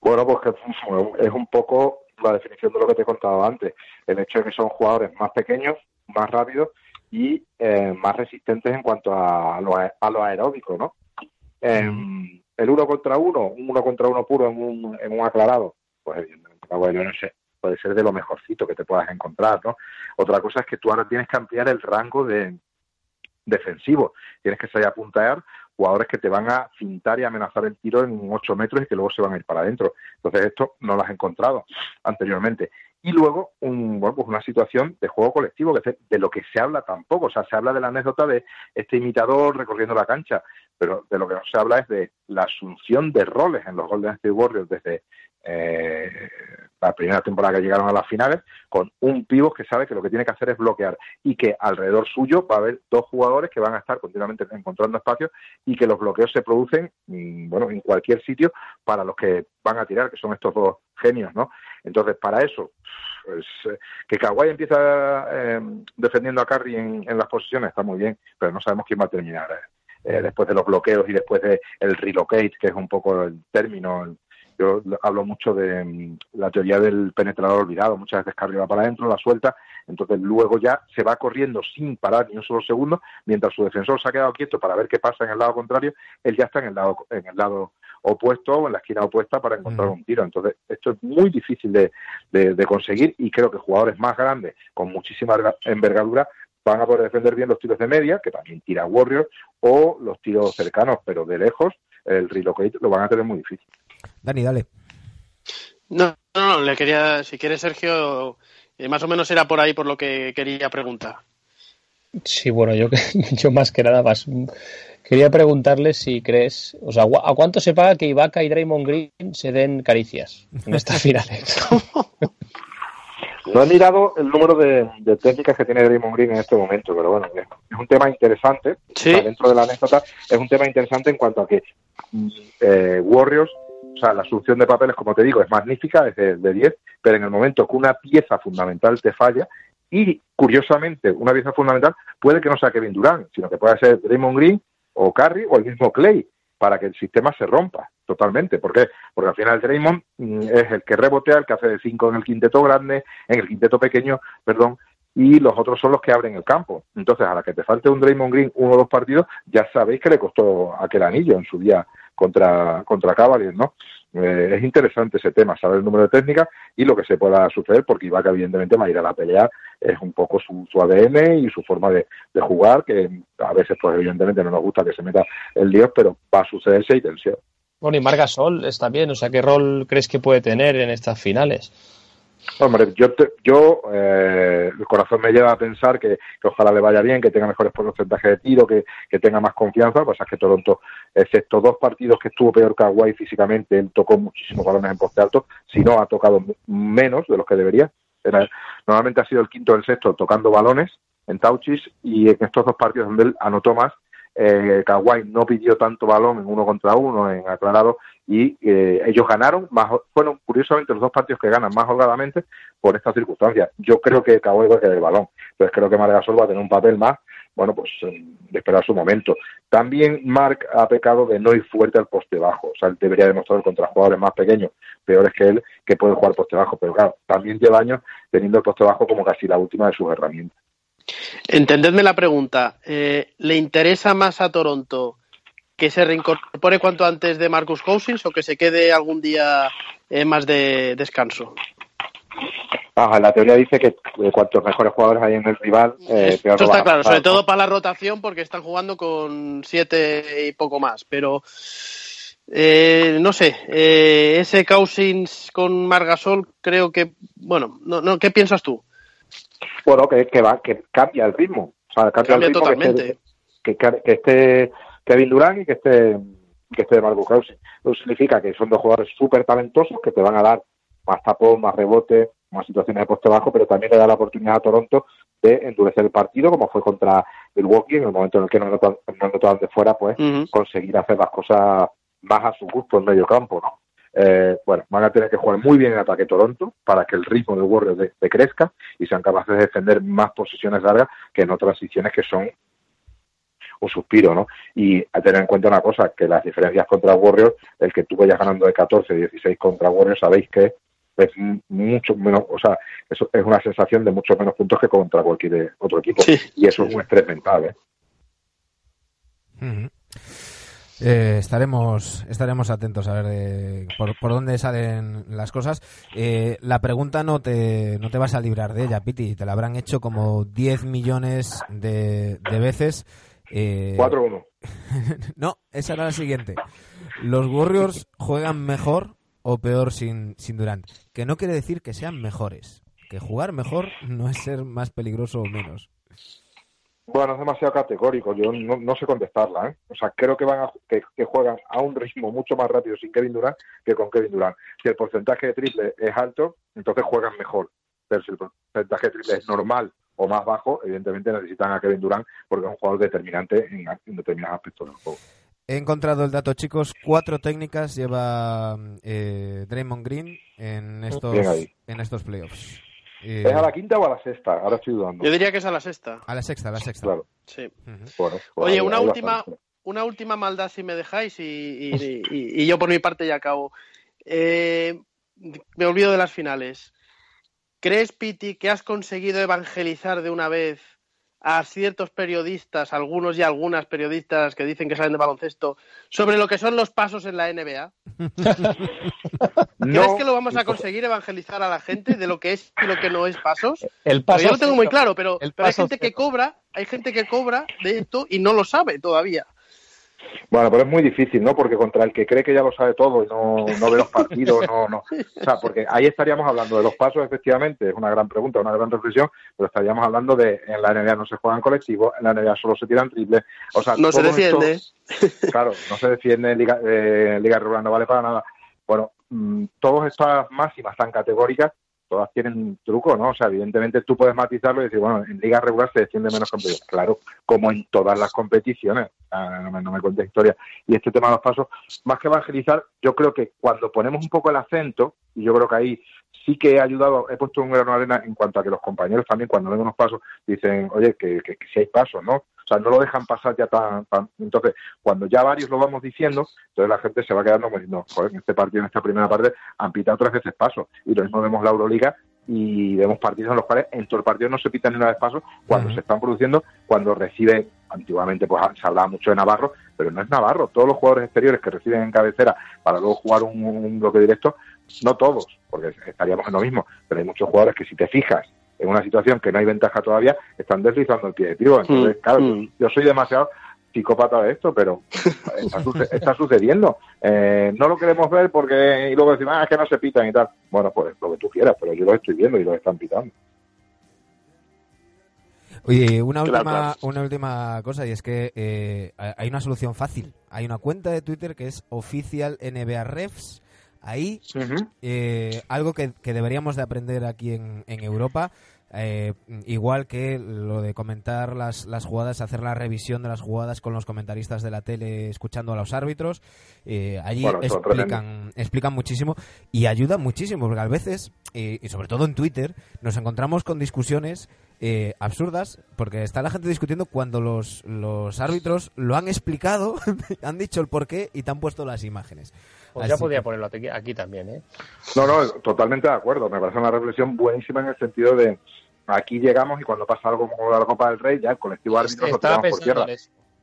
Bueno, pues que es un poco la definición de lo que te he contado antes. El hecho de que son jugadores más pequeños, más rápidos y eh, más resistentes en cuanto a lo, a- lo aeróbico, ¿no? Em, el uno contra uno, un uno contra uno puro en un, en un aclarado, pues evidentemente puede ser de lo mejorcito que te puedas encontrar, ¿no? Otra cosa es que tú ahora tienes que ampliar el rango de defensivo. Tienes que salir a puntear jugadores que te van a cintar y amenazar el tiro en 8 metros y que luego se van a ir para adentro. Entonces esto no lo has encontrado anteriormente. Y luego un, bueno, pues una situación de juego colectivo, que de lo que se habla tampoco. O sea, se habla de la anécdota de este imitador recorriendo la cancha, pero de lo que no se habla es de la asunción de roles en los Golden State Warriors desde eh, la primera temporada que llegaron a las finales, con un pívot que sabe que lo que tiene que hacer es bloquear y que alrededor suyo va a haber dos jugadores que van a estar continuamente encontrando espacios y que los bloqueos se producen mm, bueno en cualquier sitio para los que van a tirar, que son estos dos genios, ¿no? Entonces, para eso, pues, eh, que Kawhi empieza eh, defendiendo a Curry en, las posiciones está muy bien, pero no sabemos quién va a terminar eh, eh, después de los bloqueos y después de el relocate, que es un poco el término. yo hablo mucho de mm, la teoría del penetrador olvidado. Muchas veces Curry va para adentro, la suelta, entonces luego ya se va corriendo sin parar ni un solo segundo, mientras su defensor se ha quedado quieto para ver qué pasa en el lado contrario, él ya está en el lado, en el lado opuesto o en la esquina opuesta para encontrar un tiro. Entonces, esto es muy difícil de, de- de conseguir y creo que jugadores más grandes, con muchísima erga- envergadura, van a poder defender bien los tiros de media, que también tira Warriors, o los tiros cercanos, pero de lejos, el relocate lo van a tener muy difícil. Dani, dale. No, no, no, le quería, si quieres, Sergio, eh, más o menos era por ahí por lo que quería preguntar. Sí, bueno, yo, (laughs) yo más que nada más. Quería preguntarle si crees, o sea, ¿a cuánto se paga que Ibaka y Draymond Green se den caricias en (laughs) estas finales? No he mirado el número de, de técnicas que tiene Draymond Green en este momento, pero bueno, es, un tema interesante. Sí. O sea, dentro de la anécdota, es un tema interesante en cuanto a que eh, Warriors, o sea, la solución de papeles, como te digo, es magnífica, es de, de 10, pero en el momento que una pieza fundamental te falla, y curiosamente, una pieza fundamental puede que no sea Kevin Durant, sino que pueda ser Draymond Green o Curry o el mismo Clay, para que el sistema se rompa totalmente. ¿Por qué? Porque al final Draymond mm, es el que rebotea, el que hace de 5 en el quinteto grande, en el quinteto pequeño, perdón, y los otros son los que abren el campo. Entonces, a la que te falte un Draymond Green uno o dos partidos, ya sabéis que le costó aquel anillo en su día contra, contra Cavaliers, ¿no? Eh, es interesante ese tema, saber el número de técnicas y lo que se pueda suceder, porque Ibaka evidentemente va a ir a la pelea, es un poco su, su ADN y su forma de, de jugar, que a veces pues evidentemente no nos gusta que se meta el lío, pero va a sucederse y tensión. Bueno, y Marga Sol está bien, o sea, ¿qué rol crees que puede tener en estas finales? Hombre, yo, te- yo eh, el corazón me lleva a pensar que, que ojalá le vaya bien, que tenga mejores porcentajes de tiro, que, que tenga más confianza. Lo que pasa es que Toronto, excepto dos partidos que estuvo peor que Hawaii físicamente, él tocó muchísimos balones en poste alto, si no ha tocado menos de los que debería. Era- normalmente ha sido el quinto o el sexto tocando balones en Tauchis y en estos dos partidos donde él anotó más, eh, Kawhi no pidió tanto balón en uno contra uno, en aclarado, y eh, ellos ganaron, más, fueron curiosamente los dos partidos que ganan más holgadamente por estas circunstancias. Yo creo que Kawhi va a querer el balón, entonces creo que Margasol va a tener un papel más bueno, pues eh, de esperar su momento. También Mark ha pecado de no ir fuerte al poste bajo, o sea, él debería demostrar contra jugadores más pequeños, peores que él, que puede jugar poste bajo, pero claro, también lleva años teniendo el poste bajo como casi la última de sus herramientas. Entendedme la pregunta, eh, ¿le interesa más a Toronto que se reincorpore cuanto antes de Marcus Cousins o que se quede algún día eh, más de descanso? Ah, la teoría dice que eh, cuantos mejores jugadores hay en el rival, eh, peor Esto está claro, sobre todo para la rotación porque están jugando con siete y poco más, pero eh, no sé, eh, ese Cousins con Margasol creo que, bueno, no, no, ¿qué piensas tú? Bueno, que, que va, que cambia el ritmo. O sea, cambia, Cambia el ritmo que totalmente. esté- Que, que, que esté Kevin Durant y que esté que esté Marco Cousins. Eso significa que son dos jugadores súper talentosos que te van a dar más tapón, más rebote, más situaciones de poste bajo, pero también le da la oportunidad a Toronto de endurecer el partido, como fue contra Milwaukee, en el momento en el que no anotaban, no anotaban de fuera, pues conseguir hacer las cosas más a su gusto en medio campo, ¿no? Eh, bueno, van a tener que jugar muy bien en ataque Toronto para que el ritmo del Warriors de- decrezca y sean capaces de defender más posiciones largas que en otras transiciones que son un suspiro, ¿no? Y a tener en cuenta una cosa, que las diferencias contra Warriors, el que tú vayas ganando de 14, 16 contra Warriors, sabéis que es mucho menos, o sea, eso es una sensación de muchos menos puntos que contra cualquier otro equipo. Sí, y eso es un estrés mental, ¿eh? Eh, estaremos estaremos atentos a ver de- por, por dónde salen las cosas. Eh, la pregunta no te, no te vas a librar de ella, Piti. Te la habrán hecho como 10 millones de, de veces. Eh, 4-1. (laughs) no, esa era la siguiente. ¿Los Warriors juegan mejor o peor sin, sin Durant? Que no quiere decir que sean mejores. Que jugar mejor no es ser más peligroso o menos. Bueno, es demasiado categórico. Yo no, no sé contestarla. ¿eh? O sea, creo que van a, que, juegan a un ritmo mucho más rápido sin Kevin Durant que con Kevin Durant. Si el porcentaje de triple es alto, entonces juegan mejor. Pero si el porcentaje de triple es normal o más bajo, evidentemente necesitan a Kevin Durant porque es un jugador determinante en, en determinados aspectos del juego. He encontrado el dato, chicos. Cuatro técnicas lleva eh, Draymond Green en estos, en estos playoffs. Eh, ¿Es a la quinta o a la sexta? Ahora estoy dudando. Yo diría que es a la sexta. a la sexta, a la sexta. Claro. Sí. Bueno, pues Oye, ahí- una ahí última, una última maldad si me dejáis y, y- y- y yo por mi parte ya acabo. Eh, me olvido de las finales. ¿Crees, Piti, que has conseguido evangelizar de una vez a ciertos periodistas, algunos y algunas periodistas que dicen que saben de baloncesto, sobre lo que son los pasos en la NBA? (laughs) ¿Crees No, que lo vamos a conseguir evangelizar a la gente de lo que es y lo que no es pasos? El yo lo tengo muy claro, pero, pero hay gente que cobra, hay gente que cobra de esto y no lo sabe todavía. Bueno, pero es muy difícil, ¿no? Porque contra el que cree que ya lo sabe todo y no, no ve los partidos, no, no. O sea, porque ahí estaríamos hablando de los pasos, efectivamente, es una gran pregunta, una gran reflexión, pero estaríamos hablando de en la NBA no se juegan colectivos, en la NBA solo se tiran triples. O sea, No se defiende. (laughs) claro, no se defiende en Liga, eh, Liga regular, no vale para nada. Bueno, mm, todas estas máximas tan categóricas, todas tienen truco, ¿no? O sea, evidentemente tú puedes matizarlo y decir, bueno, en Liga regular se defiende menos que en playoff. Claro, como en todas las competiciones. No, me, no me cuentes historia. Y este tema de los pasos, más que evangelizar, yo creo que cuando ponemos un poco el acento, y yo creo que ahí sí que he ayudado, he puesto un grano de arena en cuanto a que los compañeros también cuando ven unos pasos dicen, oye, que, que, si hay pasos, ¿no? O sea, no lo dejan pasar ya tan, tan... Entonces, cuando ya varios lo vamos diciendo, entonces la gente se va quedando diciendo, joder, en este partido, en esta primera parte, han pitado tres veces pasos. Y lo mismo vemos la Euroliga y vemos partidos en los cuales en todo el partido no se pitan ni una vez pasos cuando se están produciendo, cuando recibe, antiguamente pues se hablaba mucho de Navarro, pero no es Navarro. Todos los jugadores exteriores que reciben en cabecera para luego jugar un, un bloque directo, no todos, porque estaríamos en lo mismo, pero hay muchos jugadores que si te fijas en una situación que no hay ventaja todavía, están deslizando el pie de tiro. Entonces, Mm, claro, mm. yo soy demasiado psicópata de esto, pero está, suce- está sucediendo. Eh, no lo queremos ver porque y luego decimos, ah, es que no se pitan y tal. Bueno, pues lo que tú quieras, pero yo lo estoy viendo y lo están pitando. Oye, una última, claro. una última cosa y es que eh, hay una solución fácil. Hay una cuenta de Twitter que es oficial NBA Refs. Ahí eh, algo que, que deberíamos de aprender aquí en, en Europa, eh, igual que lo de comentar las, las jugadas, hacer la revisión de las jugadas con los comentaristas de la tele, escuchando a los árbitros, eh, allí Bueno, explican, explican muchísimo y ayuda muchísimo, porque a veces y, y sobre todo en Twitter, nos encontramos con discusiones eh, absurdas, porque está la gente discutiendo cuando los, los árbitros lo han explicado, (laughs) han dicho el porqué y te han puesto las imágenes. Pues ya podía que- ponerlo aquí, aquí también, ¿eh? No, no, totalmente de acuerdo. Me parece una reflexión buenísima en el sentido de aquí llegamos y cuando pasa algo como la Copa del Rey, ya el colectivo árbitro lo tiramos por tierra.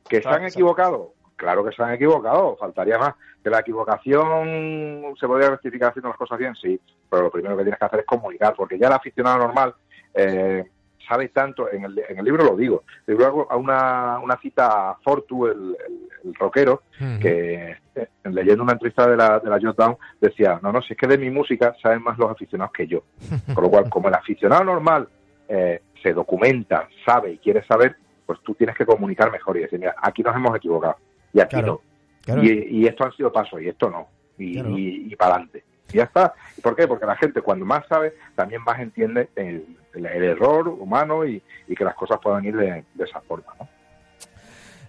¿Que han pensando. equivocado? Claro que se han equivocado, faltaría más. ¿Que la equivocación se podría rectificar haciendo las cosas bien? Sí, pero lo primero que tienes que hacer es comunicar, porque ya el aficionado normal eh, sabe tanto, en el, en el libro lo digo, el libro hago a una, una cita a Fortu, el, el- el rockero, que eh, leyendo una entrevista de la, de la Jot Down decía, no, no, si es que de mi música saben más los aficionados que yo. (laughs) Con lo cual, como el aficionado normal eh, se documenta, sabe y quiere saber, pues tú tienes que comunicar mejor y decir, mira, aquí nos hemos equivocado y aquí Claro, no. claro. Y, y esto han sido pasos y esto no. Y, Claro. y, para adelante. Y ya está. ¿Y ¿Por qué? Porque la gente cuando más sabe, también más entiende el, el- el error humano y, y que las cosas puedan ir de, de esa forma. ¿no?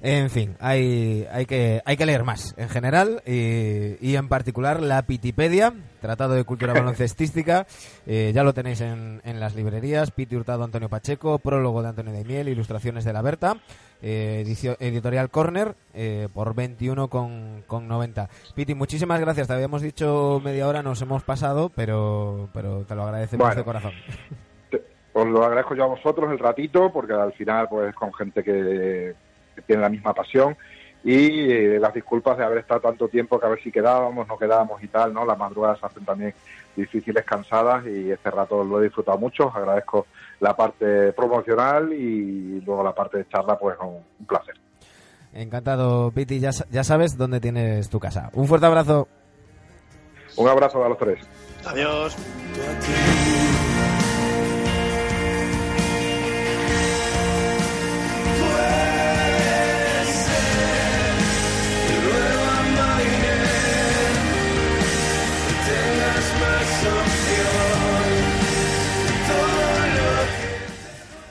En fin, hay, hay, que, hay que leer más en general y, y en particular la Pitipedia, Tratado de Cultura (laughs) Baloncestística. eh, ya lo tenéis en, en las librerías. Piti Hurtado, Antonio Pacheco, prólogo de Antonio de Miel, ilustraciones de la Berta, eh, edicio- editorial Corner eh, por 21 con, con 90. Piti, muchísimas gracias. Te habíamos dicho media hora, nos hemos pasado, pero, pero te lo agradecemos Bueno. de corazón. Os lo agradezco yo a vosotros el ratito, porque al final, pues con gente que, que tiene la misma pasión. Y eh, las disculpas de haber estado tanto tiempo, que a ver si quedábamos, no quedábamos y tal, ¿no? Las madrugadas se hacen también difíciles, cansadas, y este rato lo he disfrutado mucho. Os agradezco la parte promocional y luego la parte de charla, pues un, un placer. Encantado, Piti. Ya, ya sabes dónde tienes tu casa. Un fuerte abrazo. Un abrazo a los tres. Adiós.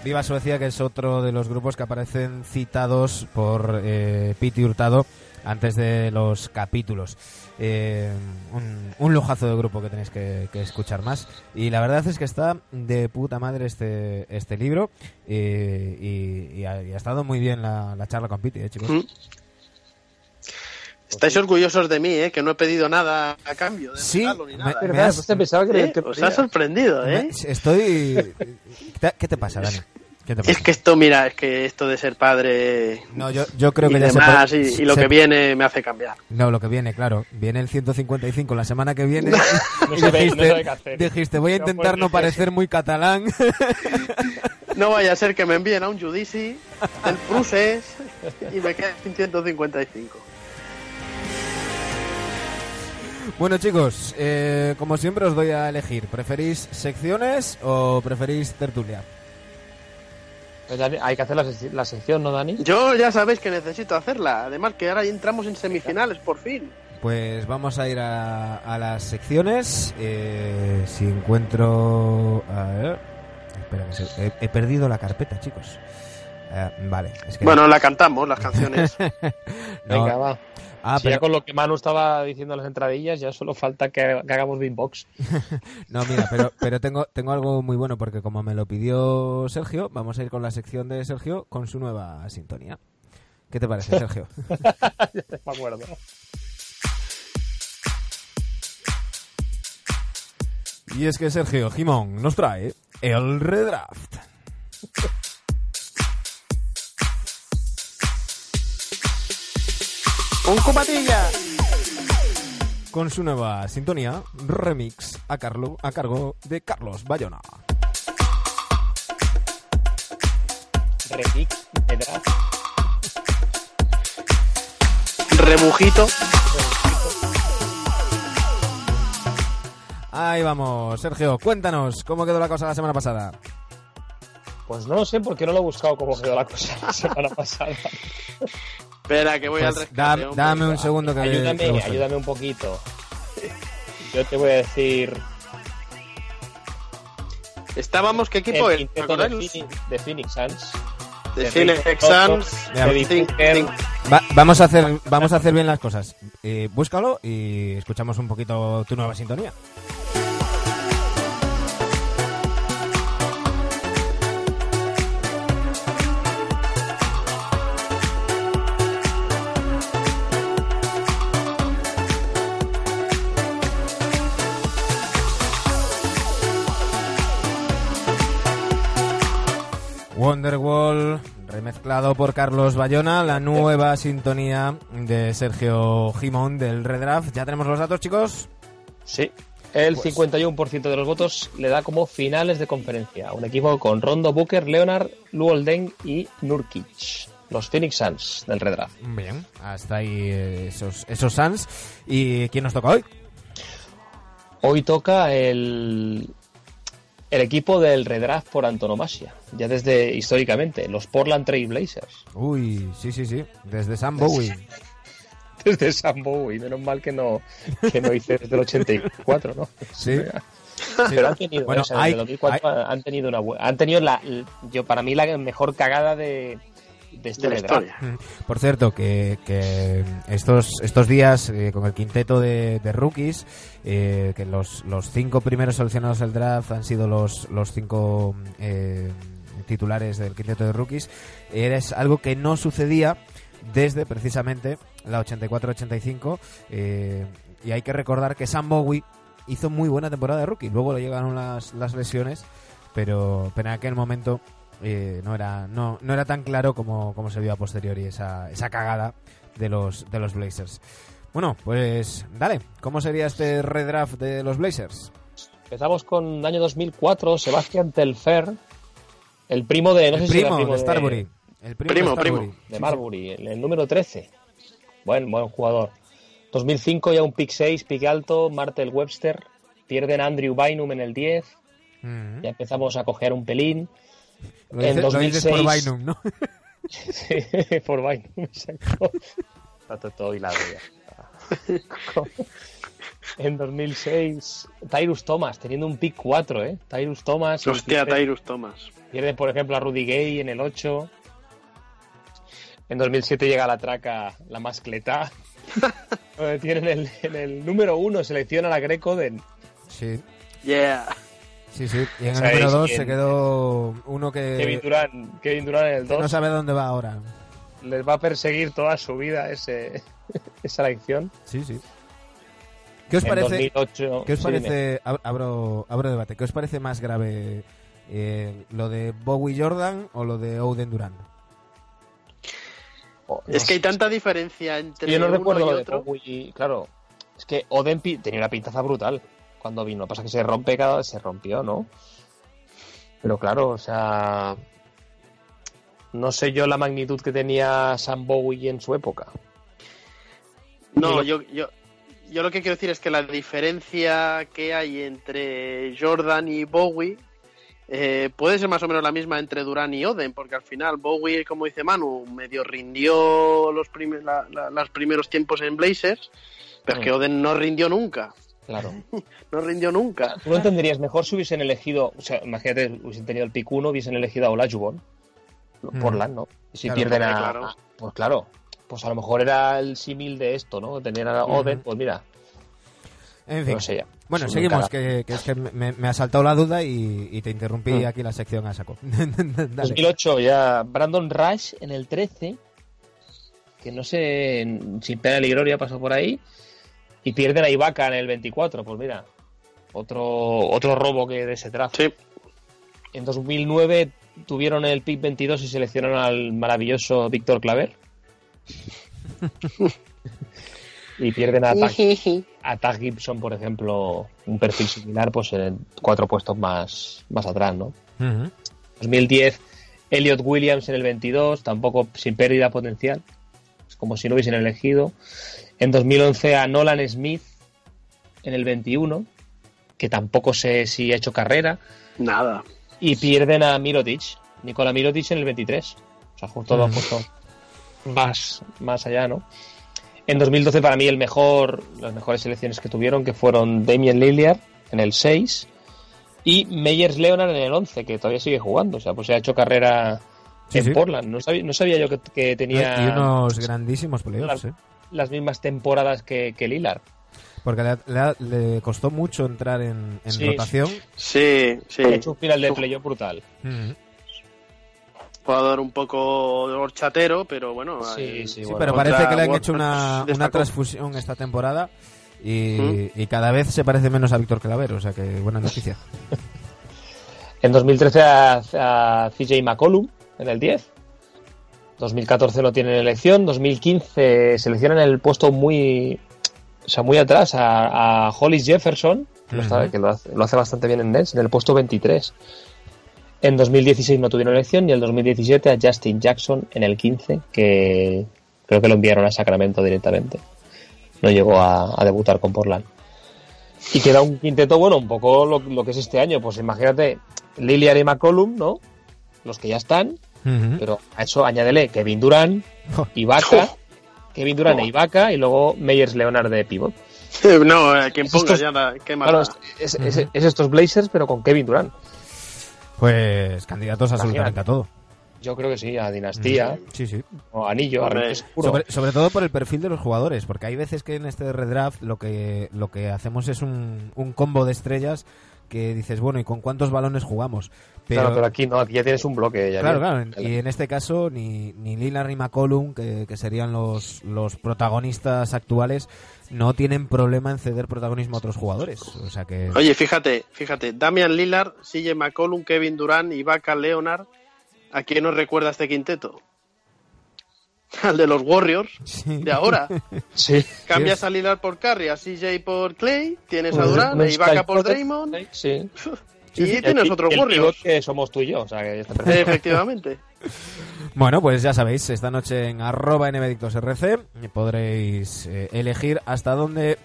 Viva Suecia, que es otro de los grupos que aparecen citados por eh, Piti Hurtado antes de los capítulos. Eh, un, un lujazo de grupo que tenéis que, escuchar más. Y la verdad es que está de puta madre este, este libro. eh, y, ha, estado muy bien la, la charla con Piti, eh, chicos. Mm. Estáis orgullosos de mí, ¿eh? Que no he pedido nada a cambio de Sí, regalo ni me- nada. me ¿Verdad? has- Pues te pensaba que, ¿Eh? que Os ha sorprendido, ¿eh? Me- Estoy... ¿Qué te pasa, Dani? ¿Qué te pasa? Es que esto, mira, es que esto de ser padre No, yo, yo creo y que ya se demás puede- y, y lo se- que viene me hace cambiar. No, lo que viene, claro. Viene el 155 la semana que viene. (laughs) No y sabe- dijiste, no sabe qué hacer. dijiste, voy a No intentar no ser. parecer muy catalán. (laughs) No vaya a ser que me envíen a un judici del Prusés y me queden 155. Bueno, chicos, eh, como siempre os doy a elegir. ¿Preferís secciones o preferís tertulia? Pues Dani, hay que hacer la, sec- la sección, ¿no, Dani? Yo ya sabéis que necesito hacerla. Además que ahora ya entramos en semifinales, por fin. Pues vamos a ir a, a las secciones. Eh, si encuentro... A ver... Espera, que se- he, he perdido la carpeta, chicos. Eh, vale, es que... Bueno, la cantamos, las canciones. (laughs) no- Venga, va. Ah, Si pero- ya con lo que Manu estaba diciendo en las entradillas, ya solo falta que, que hagamos beatbox. (laughs) No, mira, pero, pero tengo, tengo algo muy bueno porque como me lo pidió Sergio, vamos a ir con la sección de Sergio con su nueva sintonía. ¿Qué te parece, Sergio? (laughs) Ya me acuerdo. y es que Sergio Jimón nos trae el redraft. (laughs) ¡Un cupatilla! Con su nueva sintonía, remix a, Carlo, a cargo de Carlos Bayona. Remix de draft. Rebujito. Ahí vamos, Sergio, cuéntanos cómo quedó la cosa la semana pasada. Pues no lo sé porque no lo he buscado cómo quedó la cosa la semana pasada. (laughs) Espera, que voy al Pues rescate. da- dame un segundo que ayúdame, busque. ayúdame un poquito. Yo te voy a decir. Estábamos, ¿qué equipo el es? de. Phoenix- de Phoenix Suns. De de Phoenix Suns. Va- vamos, a hacer, vamos a hacer bien las cosas. Eh, búscalo y escuchamos un poquito tu nueva sintonía. Remezclado por Carlos Bayona, la nueva sintonía de Sergio Gimón del Redraft. ¿Ya tenemos los datos, chicos? Sí. El 51% de los votos le da como finales de conferencia. Un equipo con Rondo, Booker, Leonard, Luol Deng y Nurkic. Los Phoenix Suns del Redraft. Bien, hasta ahí eh, esos, esos Suns. ¿Y quién nos toca hoy? Hoy toca el, el equipo del redraft por antonomasia, ya desde históricamente, los Portland Trail Blazers. Uy, sí, sí, sí, desde Sam Bowie. (laughs) desde Sam Bowie, menos mal que no, que no hice desde el 84, ¿no? Sí. (laughs) Pero han tenido, Bueno, o sea, desde el 2004 han tenido una bu- han tenido la, yo para mí la mejor cagada de, de este de historia. Por cierto, que, que estos, estos días eh, con el quinteto de, de rookies, eh, que los, los cinco primeros seleccionados del draft han sido los, los cinco eh, titulares del quinteto de rookies, es algo que no sucedía desde precisamente la 84-85 eh, y hay que recordar que Sam Bowie hizo muy buena temporada de rookie, luego le llegaron las, las lesiones, pero, pero en aquel momento eh, no era no, no era tan claro como, como se vio a posteriori esa, esa cagada de los de los Blazers. Bueno, pues dale, ¿cómo sería este redraft de los Blazers? Empezamos con el año 2004, Sebastián Telfer, el primo de, no el sé si era primo primo de Starbury. El primo, Primo, de Starbury. primo. de Marbury, el, el número 13. Buen, buen jugador. 2005 ya un pick 6, pick alto, Martel Webster. Pierden a Andrew Bynum en el 10. Mm. Ya empezamos a coger un pelín. Lo, en dices, lo dices por 2006. Bynum, ¿no? Sí, (laughs) por Bynum, exacto. Está todo, todo hilado ya. (laughs) En 2006, Tyrus Thomas, teniendo un pick 4, ¿eh? Tyrus Thomas. Hostia, pierde- Tyrus Thomas. Pierden, por ejemplo, a Rudy Gay en el 8. En 2007 llega la traca, la mascleta. (laughs) tienen el, en el número 1, selecciona a Greg Oden. Sí, Yeah. Sí, sí. Y en el ¿Sabéis número 2 quién? se quedó uno Kevin que, Durant, Kevin Durant en el que 2. no sabe dónde va ahora. Les va a perseguir toda su vida ese, (laughs) esa elección. Sí, sí. ¿Qué os En parece? 2008, ¿Qué os sí, parece? ab- Abro, abro debate. ¿Qué os parece más grave? eh, ¿Lo de Bowie Jordan o lo de Oden Durant? Oh, no Es que hay tanta diferencia entre Yo no uno recuerdo y lo de otro. Bowie, claro. Es que Oden tenía una pintaza brutal cuando vino. Pasa que se rompe cada se rompió, ¿no? Pero claro, o sea. No sé yo la magnitud que tenía Sam Bowie en su época. No, yo, yo, yo lo que quiero decir es que la diferencia que hay entre Jordan y Bowie eh, puede ser más o menos la misma entre Durán y Oden, porque al final Bowie, como dice Manu, medio rindió los, primer- la- la- los primeros tiempos en Blazers, pero es que Mm. Oden no rindió nunca. Claro. (laughs) No rindió nunca. Tú lo entenderías mejor si hubiesen elegido. O sea, imagínate, hubiesen tenido el pick 1, hubiesen elegido a Olajuwon. Mm. Portland, ¿no? Y si Claro, pierden a. claro. a- Pues claro. Pues a lo mejor era el símil de esto, ¿no? Tenían a Oden, pues mira, En fin. no sé ya. Bueno, seguimos, que, que es que me, me ha saltado la duda y, y te interrumpí Mm. aquí la sección a saco. (laughs) Dale. 2008 ya Brandon Rush en el 13, que no sé, sin pena ni gloria pasó por ahí, y pierden a Ibaka en el 24, pues mira, otro otro robo que de ese draft. Sí. En 2009 tuvieron el pick 22 y seleccionaron al maravilloso Víctor Claver. (laughs) y pierden a Tag, a Tag Gibson, por ejemplo, un perfil similar, pues en cuatro puestos más, más atrás, ¿no? Ujú. 2010, Elliot Williams en el 22, tampoco sin pérdida potencial, es como si no hubiesen elegido. En 2011 a Nolan Smith en el 21, que tampoco sé si ha hecho carrera, Nada. y pierden a Mirotic, Nikola Mirotic en el 23. O sea, justo lo han Mm. puesto más, más allá, ¿no? En 2012 para mí el mejor, las mejores selecciones que tuvieron, que fueron Damien Lillard en el 6 y Meyers Leonard en el 11, que todavía sigue jugando. O sea, pues se ha hecho carrera Sí, en sí. Portland. No sabía, no sabía yo que, que tenía Y unos grandísimos playoffs, ¿eh? Las mismas temporadas que, que Lillard. Porque le, le- le costó mucho entrar en, en Sí. rotación. Sí, sí. Ha hecho un final de playoff brutal. Ujú. Jugador un poco horchatero, pero bueno. Sí, eh, sí, Sí, bueno, pero parece que le han hecho una, una destacó. transfusión esta temporada y, Ujú. y cada vez se parece menos a Víctor Claver, o sea que buena noticia. (laughs) En 2013 a, a CJ McCollum en el 10. 2014 no tienen elección. 2015 seleccionan el puesto muy, o sea, muy atrás a, a Hollis Jefferson, que, lo, está- que lo hace, lo hace bastante bien en Nets, en el puesto 23. En 2016 no tuvieron elección y en el 2017 a Justin Jackson en el 15, que creo que lo enviaron a Sacramento directamente. No llegó a, a debutar con Portland. Y queda un quinteto, bueno, un poco lo, lo que es este año. Pues imagínate, Lillard y McCollum, ¿no? Los que ya están, Ujú. pero a eso añádele Kevin Durant, Ibaka, Kevin Durant e Ibaka y luego Meyers Leonard de pivot. (laughs) no, eh, quien ponga Estos- ya la, qué más Claro, es, es- es- es estos Blazers, pero con Kevin Durant. Pues candidatos absolutamente a todo. Yo creo que sí, a Dinastía, Sí, sí. o Anillo, Hombre. Sobre, sobre todo por el perfil de los jugadores, porque hay veces que en este redraft lo que, lo que hacemos es un, un combo de estrellas que dices, bueno, ¿y con cuántos balones jugamos? Pero, Claro, pero aquí no, aquí ya tienes un bloque. Ya Claro, bien. claro. Y en este caso, ni, ni Lillard ni McCollum, que, que serían los, los protagonistas actuales, no tienen problema en ceder protagonismo a otros jugadores. O sea que. Oye, fíjate, fíjate, Damian Lillard, CJ McCollum, Kevin Durant, Ibaka, Leonard, ¿a quién nos recuerda este quinteto? (laughs) Al de los Warriors Sí. de ahora. (laughs) Sí. Cambias a Lillard por Curry, a CJ por Clay, tienes a Durant, un a Ibaka Sky por Draymond (laughs) Sí. y tienes otros el Warriors. que somos tú y yo, o sea que está perfecto. Efectivamente. Bueno, pues ya sabéis, esta noche en arroba nbdictosrc podréis eh, elegir hasta dónde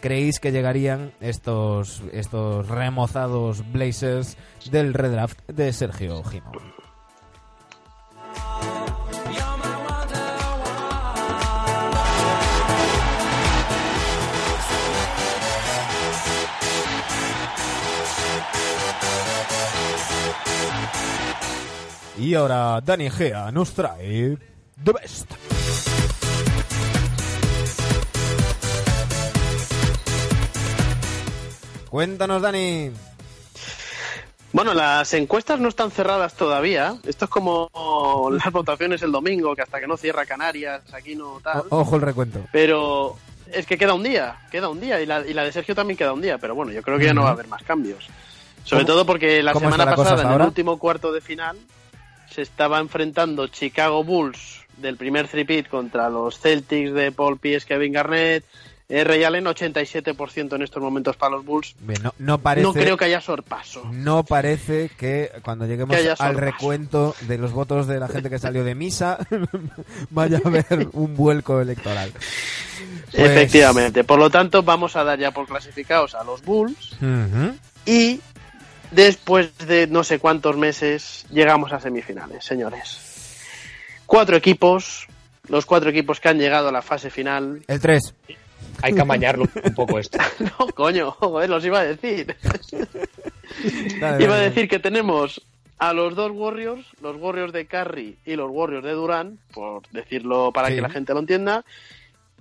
creéis que llegarían estos, estos remozados Blazers del redraft de Sergio Gimo. Y ahora Dani Gea nos trae The Best. Cuéntanos, Dani. Bueno, las encuestas no están cerradas todavía. Esto es como las votaciones el domingo, que hasta que no cierra Canarias, aquí no tal. O- ojo el recuento. Pero es que queda un día, queda un día. Y la, y la de Sergio también queda un día. Pero bueno, yo creo que ya no va a haber más cambios. Sobre ¿Cómo- todo porque la semana la pasada, en el ahora? último cuarto de final, se estaba enfrentando Chicago Bulls del primer tripit contra los Celtics de Paul Pierce, Kevin Garnett. Eh, Ray Allen, 87% en estos momentos para los Bulls. Bien, no, no parece, No creo que haya sorpaso. no parece que cuando lleguemos Que al recuento de los votos de la gente que salió de misa (laughs) vaya a haber un vuelco electoral. Pues- (laughs) Efectivamente. Por lo tanto, vamos a dar ya por clasificados a los Bulls. Y después de no sé cuántos meses llegamos a semifinales, señores. Cuatro equipos, los cuatro equipos que han llegado a la fase final. El 3. Hay que amañarlo un poco esto. (laughs) No, coño, joder, los iba a decir. Iba a decir que tenemos a los dos Warriors, los Warriors de Curry y los Warriors de Durant, por decirlo para Sí. que la gente lo entienda,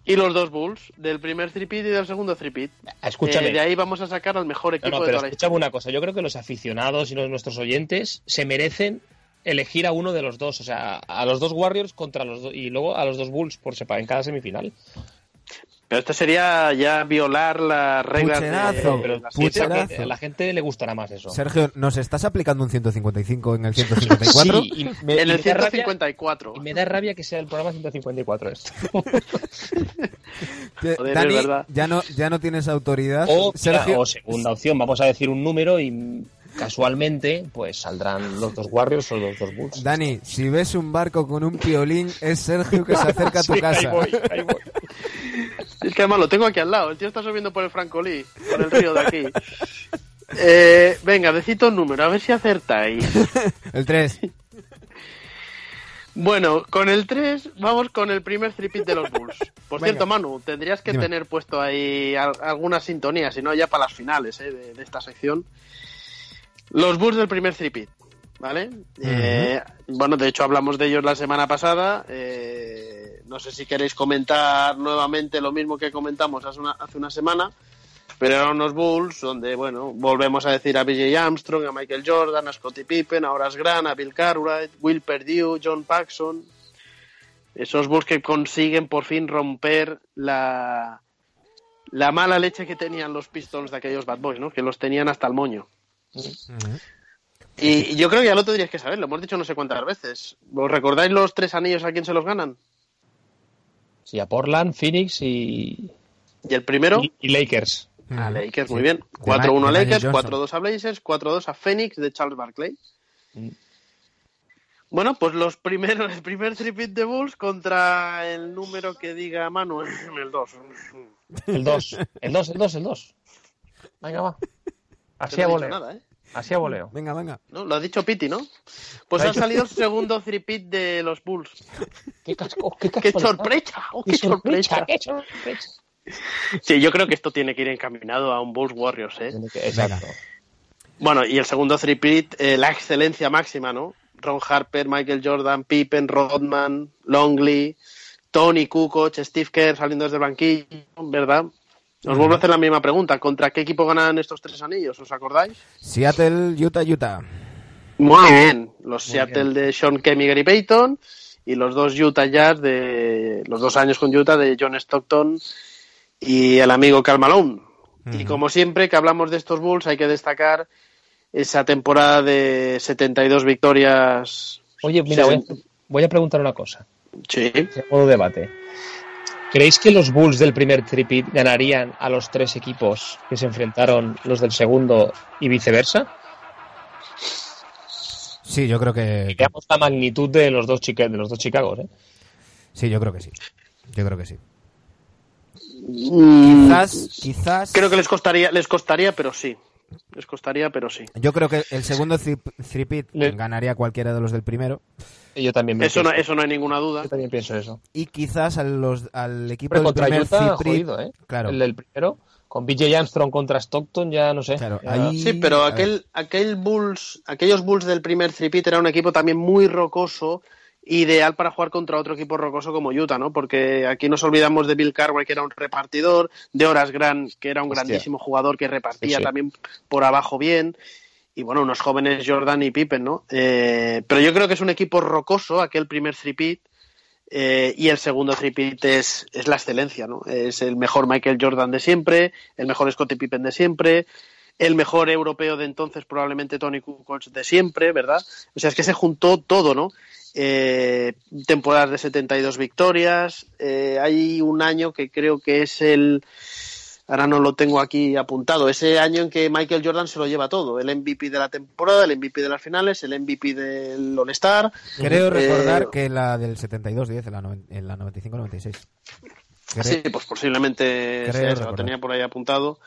y los dos Bulls, del primer tripit y del segundo tripit. Escúchame. Eh, de ahí vamos a sacar al mejor equipo no, de pero toda la escúchame una cosa. Yo creo que los aficionados y los, nuestros oyentes se merecen elegir a uno de los dos. O sea, a los dos Warriors contra los dos y luego a los dos Bulls por separado en cada semifinal. Pero esto sería ya violar las reglas Pucherazo, de Pero las piensa pucherazo. que a la gente le gustará más eso. Sergio, ¿nos estás aplicando un 155 en el 154? Sí, y me, En y el me da rabia- 154. y me da rabia que sea el programa 154 esto. (laughs) Joder, Dani, es ya no, ya no tienes autoridad. O, Sergio, o segunda opción, vamos a decir un número y casualmente pues saldrán los dos Warriors o los dos Bulls. Dani, si ves un barco con un piolín, es Sergio que se acerca a tu (laughs) Sí, ahí casa. voy, ahí voy. Es que además lo tengo aquí al lado. El tío está subiendo por el Francolí, por el río de aquí. Eh, venga, decito un número, a ver si acertáis. (laughs) El 3. Bueno, con el 3 vamos con el primer tripit de los Bulls. Por Venga. cierto, Manu, tendrías que Dime. tener puesto ahí al- alguna sintonía, si no ya para las finales eh, de, de esta sección. Los Bulls del primer tripit, ¿vale? Eh, bueno, de hecho hablamos de ellos la semana pasada. eh, no sé si queréis comentar nuevamente lo mismo que comentamos hace una, hace una semana. Pero eran unos Bulls donde, bueno, volvemos a decir a BJ Armstrong, a Michael Jordan, a Scottie Pippen, a Horace Grant, a Bill Cartwright, Will Perdue, John Paxson. Esos Bulls que consiguen por fin romper la, la mala leche que tenían los Pistons de aquellos Bad Boys, ¿no? Que los tenían hasta el moño. Y, y yo creo que ya lo tendríais que saber, lo hemos dicho no sé cuántas veces. ¿Os recordáis los tres anillos a quién se los ganan? Sí, a Portland, Phoenix y, ¿Y el primero? y, y Lakers. A Lakers, sí. muy bien. De 4-1 a Lakers, Johnson. 4-2 a Blazers, 4-2 a Phoenix de Charles Barkley. Mm. Bueno, pues los primeros, el primer tripit de Bulls contra el número que diga Manu, el 2. El 2. El 2, el 2, el 2. Venga, va. Así a voleo. nada, ¿eh? Así a voleo. Venga, venga. ¿No? Lo ha dicho Piti, ¿no? Pues ha salido el segundo tripit de los Bulls. (laughs) ¡Qué, casco, qué, sorpresa! ¡Oh, ¡Qué qué sorpresa! sorpresa! ¡Qué sorpresa! Sí, yo creo que esto tiene que ir encaminado a un Bulls Warriors, ¿eh? Exacto. Bueno, y el segundo three-peat, eh, la excelencia máxima, ¿no? Ron Harper, Michael Jordan, Pippen, Rodman, Longley, Tony Kukoc, Steve Kerr saliendo desde el banquillo, ¿verdad? Os vuelvo a hacer la misma pregunta. ¿Contra qué equipo ganan estos tres anillos? ¿Os acordáis? Seattle, Utah, Utah. Muy bien. Los Muy Seattle de Sean Kemp y Gary Payton y los dos Utah Jazz de los dos años con Utah de John Stockton y el amigo Karl Malone. Y como siempre que hablamos de estos Bulls hay que destacar esa temporada de 72 victorias. Oye, mira, voy a, voy a preguntar una cosa. Sí. Modo debate. ¿Creéis que los Bulls del primer tripit ganarían a los tres equipos que se enfrentaron los del segundo y viceversa? Sí, yo creo que. Veamos la magnitud de los dos, de los dos Chicagos. ¿eh? Sí, yo creo que sí. Yo creo que sí. Mm, Quizás, quizás. Creo que les costaría, les costaría, pero sí. Les costaría, pero sí. Yo creo que el segundo three-peat Le- ganaría cualquiera de los del primero. Yo también me Eso no, pienso, eso no hay ninguna duda. yo también pienso eso. Y quizás a los, al equipo Hombre, del contra primer Utah, jodido, ¿eh? Claro. El del primero, con BJ Armstrong contra Stockton, ya no sé. Claro, Ya- ahí- Sí, pero aquel, aquel Bulls, aquellos Bulls del primer tripit era un equipo también muy rocoso, ideal para jugar contra otro equipo rocoso como Utah, ¿no? Porque aquí nos olvidamos de Bill Carway, que era un repartidor, de Horace Grant, que era un Hostia. grandísimo jugador que repartía Sí, sí. también por abajo bien, y bueno, unos jóvenes Jordan y Pippen, ¿no? Eh, pero yo creo que es un equipo rocoso, aquel primer tripit, eh, y el segundo tripit es, es la excelencia, ¿no? Es el mejor Michael Jordan de siempre, el mejor Scottie Pippen de siempre, el mejor europeo de entonces, probablemente Tony Kukoc de siempre, ¿verdad? O sea, es que se juntó todo, ¿no? Eh, temporadas de 72 victorias, eh, hay un año que creo que es el, ahora no lo tengo aquí apuntado, ese año en que Michael Jordan se lo lleva todo, el MVP de la temporada, el MVP de las finales, el MVP del All-Star, Creo recordar Eh, que la del 72-10, en la, la 95-96. Creo- Sí, pues posiblemente sea lo recordar. tenía por ahí apuntado.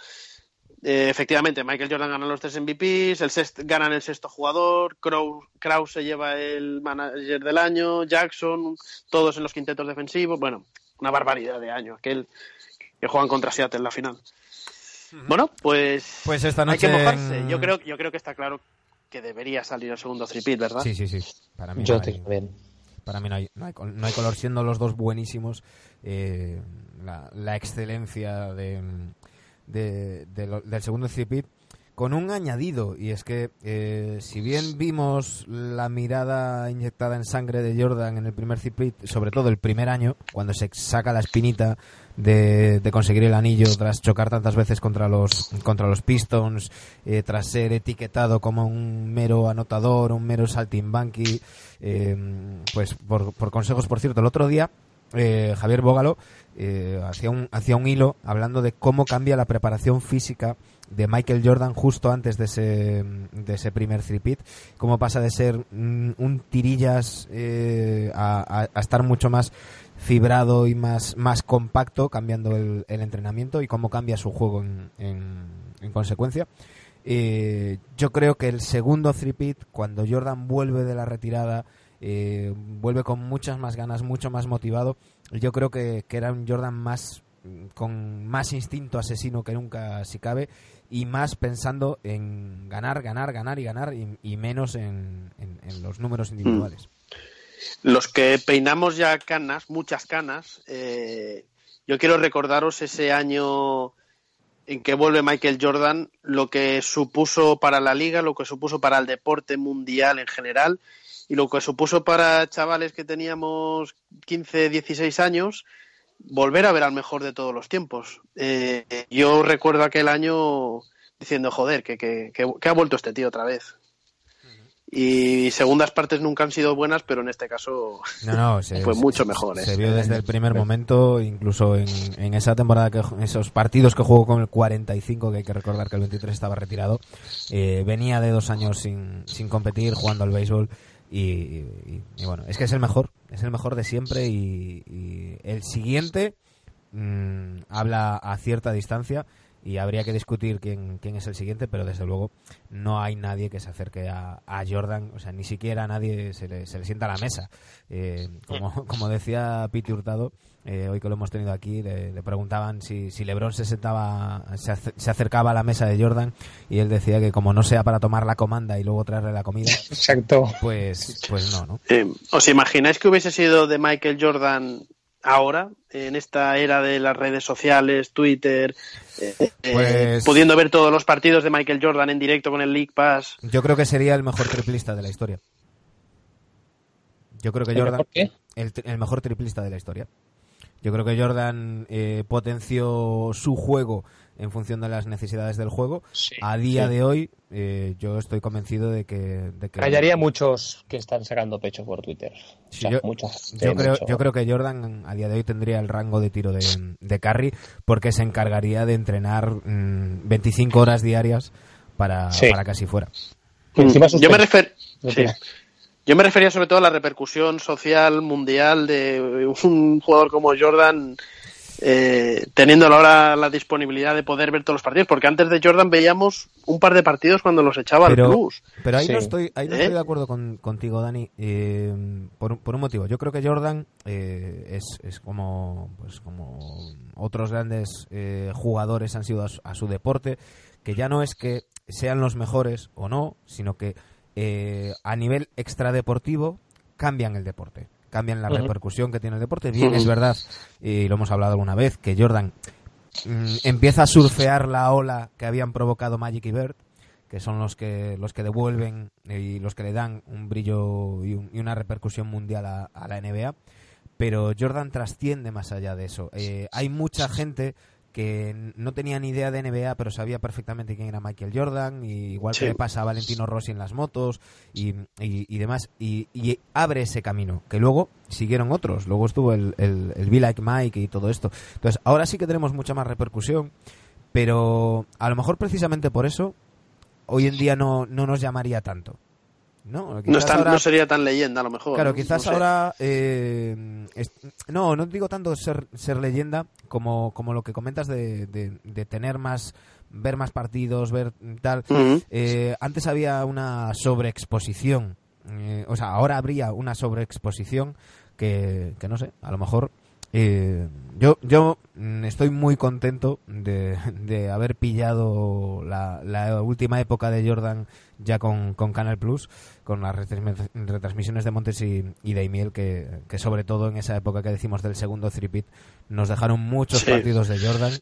Eh, efectivamente, Michael Jordan gana los tres MVPs, el sexto, ganan el sexto jugador, Kraus, Kraus se lleva el manager del año, Jackson, todos en los quintetos defensivos. Bueno, una barbaridad de año, aquel que juegan contra Seattle en la final. Bueno, pues, Pues esta hay que noche mojarse. en- Yo creo, yo creo que está claro que debería salir el segundo tripit, ¿verdad? Sí, sí, sí. Para mí, Yo no hay, también. para mí no, hay, no, hay, col- no hay color, siendo los dos buenísimos. eh, la, la excelencia de, de- de lo- del segundo tripit con un añadido y es que eh, si bien vimos la mirada inyectada en sangre de Jordan en el primer tripit, sobre todo el primer año, cuando se saca la espinita de, de conseguir el anillo tras chocar tantas veces contra los contra los Pistons, eh, tras ser etiquetado como un mero anotador, un mero saltimbanqui, eh, pues por consejos, por cierto, el otro día eh, Javier Bógalo eh, hacía, un, hacía un hilo hablando de cómo cambia la preparación física de Michael Jordan justo antes de ese, de ese primer three-peat, cómo pasa de ser un tirillas eh, a, a- estar mucho más fibrado y más, más compacto cambiando el, entrenamiento y cómo cambia su juego en, en- en consecuencia. Eh, yo creo que el segundo three-peat, cuando Jordan vuelve de la retirada, eh, vuelve con muchas más ganas, mucho más motivado. Yo creo que, que era un Jordan más con más instinto asesino que nunca, si cabe, y más pensando en ganar, ganar, ganar y ganar, y, y menos en, en- en los números individuales. Los que peinamos ya canas, muchas canas, eh, yo quiero recordaros ese año en que vuelve Michael Jordan, lo que supuso para la liga, lo que supuso para el deporte mundial en general y lo que supuso para chavales que teníamos 15, 16 años, volver a ver al mejor de todos los tiempos. Eh, yo recuerdo aquel año diciendo, joder, que, que, que- que ha vuelto este tío otra vez. Y segundas partes nunca han sido buenas, pero en este caso (laughs) fue mucho mejor. Se, ¿eh? vio desde el primer momento, incluso en, en, esa temporada, que esos partidos que jugó con el 45, que hay que recordar que el 23 estaba retirado, eh, venía de dos años sin, sin competir, jugando al béisbol. Y, bueno, es que es el mejor, es el mejor de siempre y, el siguiente mm, habla a cierta distancia y habría que discutir quién, quién es el siguiente, pero desde luego no hay nadie que se acerque a, Jordan, o sea, ni siquiera nadie se le, se le sienta a la mesa. Eh, como, como decía Pete Hurtado, eh, hoy que lo hemos tenido aquí, le, preguntaban si, si LeBron se sentaba, se, acercaba a la mesa de Jordan y él decía que como no sea para tomar la comanda y luego traerle la comida, Exacto. pues, pues no, ¿no? Eh, ¿Os imagináis que hubiese sido de Michael Jordan ahora, en esta era de las redes sociales, Twitter, eh, eh, pues pudiendo ver todos los partidos de Michael Jordan en directo con el League Pass. Yo creo que sería el mejor triplista de la historia. Yo creo que Jordan. El, el, mejor triplista de la historia. Yo creo que Jordan eh, potenció su juego en función de las necesidades del juego. a día de hoy, eh, yo estoy convencido de que, de que... Callaría muchos que están sacando pecho por Twitter. yo, creo, yo creo que Jordan a día de hoy tendría el rango de tiro de, de carry porque se encargaría de entrenar 25 mm, horas diarias para, para que así fuera. yo me refiero... Yo me refería sobre todo a la repercusión social mundial de un jugador como Jordan eh, teniendo ahora la disponibilidad de poder ver todos los partidos, porque antes de Jordan veíamos un par de partidos cuando los echaba pero, al plus. Pero ahí no estoy, ahí no estoy ¿Eh? de acuerdo contigo, Dani, eh, por, un motivo. Yo creo que Jordan es, es como, pues como otros grandes jugadores han sido a su deporte, que ya no es que sean los mejores o no, sino que eh, a nivel extradeportivo cambian el deporte, cambian la repercusión que tiene el deporte. Bien, es verdad, y lo hemos hablado alguna vez, que Jordan mm, empieza a surfear la ola que habían provocado Magic y Bird, que son los que los que devuelven y los que le dan un brillo y, una repercusión mundial a, la NBA. Pero Jordan trasciende más allá de eso. Eh, hay mucha gente que no tenía ni idea de NBA, pero sabía perfectamente quién era Michael Jordan, y igual que le pasa a Valentino Rossi en las motos y, y, demás, y, abre ese camino, que luego siguieron otros, luego estuvo el, el, el Be Like Mike y todo esto. Entonces, ahora sí que tenemos mucha más repercusión, pero a lo mejor precisamente por eso, hoy en día no, no nos llamaría tanto. No, no, sería tan leyenda a lo mejor. Claro, quizás ahora... Eh, no, no digo tanto ser, ser leyenda como, como lo que comentas de, de, tener más ver más partidos, ver tal. Eh, antes había una sobreexposición, eh, o sea, ahora habría una sobreexposición que, que no sé, a lo mejor eh, yo, yo estoy muy contento de, de haber pillado la, la, última época de Jordan ya con, con Canal Plus, con las retransmisiones de Montes y, y de que, que, sobre todo en esa época que decimos del segundo three nos dejaron muchos partidos de Jordan.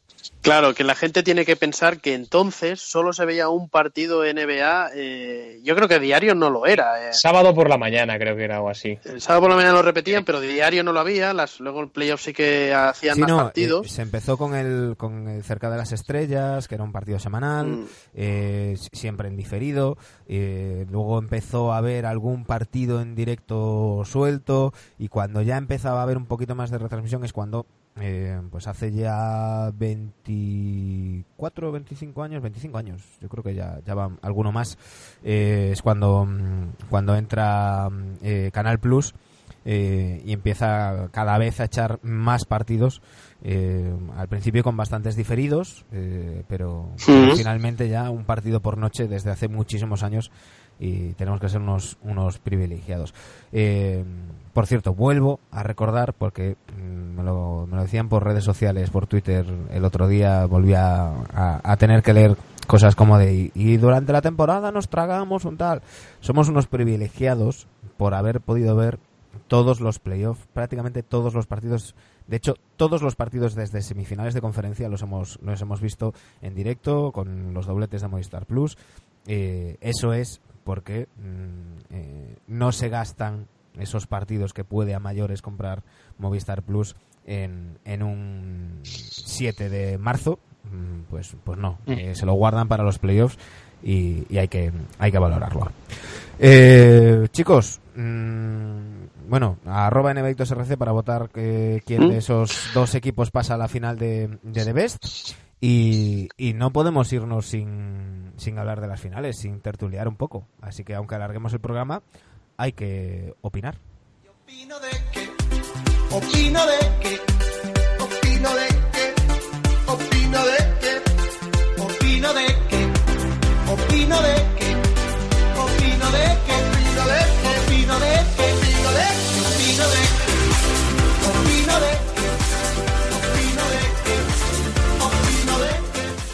Claro, que la gente tiene que pensar que entonces solo se veía un partido NBA, eh, yo creo que diario no lo era. Eh. Sábado por la mañana creo que era algo así. El sábado por la mañana lo repetían, pero diario no lo había, las, luego el playoff sí que hacían más partidos. Eh, se empezó con el, con el Cerca de las Estrellas, que era un partido semanal, mm. siempre en diferido, luego empezó a haber algún partido en directo suelto y cuando ya empezaba a haber un poquito más de retransmisión es cuando eh, pues hace ya 24 25 años 25 años yo creo que ya, ya va alguno más eh, es cuando mm, cuando entra mm, eh, Canal Plus y empieza cada vez a echar más partidos al principio con bastantes diferidos pero finalmente ya un partido por noche desde hace muchísimos años y tenemos que ser unos, unos privilegiados. Eh, por cierto, vuelvo a recordar, porque mm, me lo, me lo, decían por redes sociales, por Twitter, el otro día volví a, a, tener que leer cosas como de, y durante la temporada nos tragamos un tal. Somos unos privilegiados por haber podido ver todos los playoffs, prácticamente todos los partidos. De hecho, todos los partidos desde semifinales de conferencia los hemos, los hemos visto en directo con los dobletes de Movistar Plus. Eh, eso es porque mm, eh, no se gastan esos partidos que puede a mayores comprar Movistar Plus en, en un 7 de marzo, mm, pues, pues no, mm. eh, se lo guardan para los playoffs y, hay, que, hay que valorarlo. Eh, chicos, mm, bueno, arroba NBITOSRC para votar que, quién de ¿Mm? esos dos equipos pasa a la final de, de The Best. Y, y no podemos irnos sin, sin hablar de las finales, sin tertuliar un poco. Así que aunque alarguemos el programa, hay que opinar. Opino de que, opino de que, opino de que, opino de que, opino de que, opino de que, opino de que,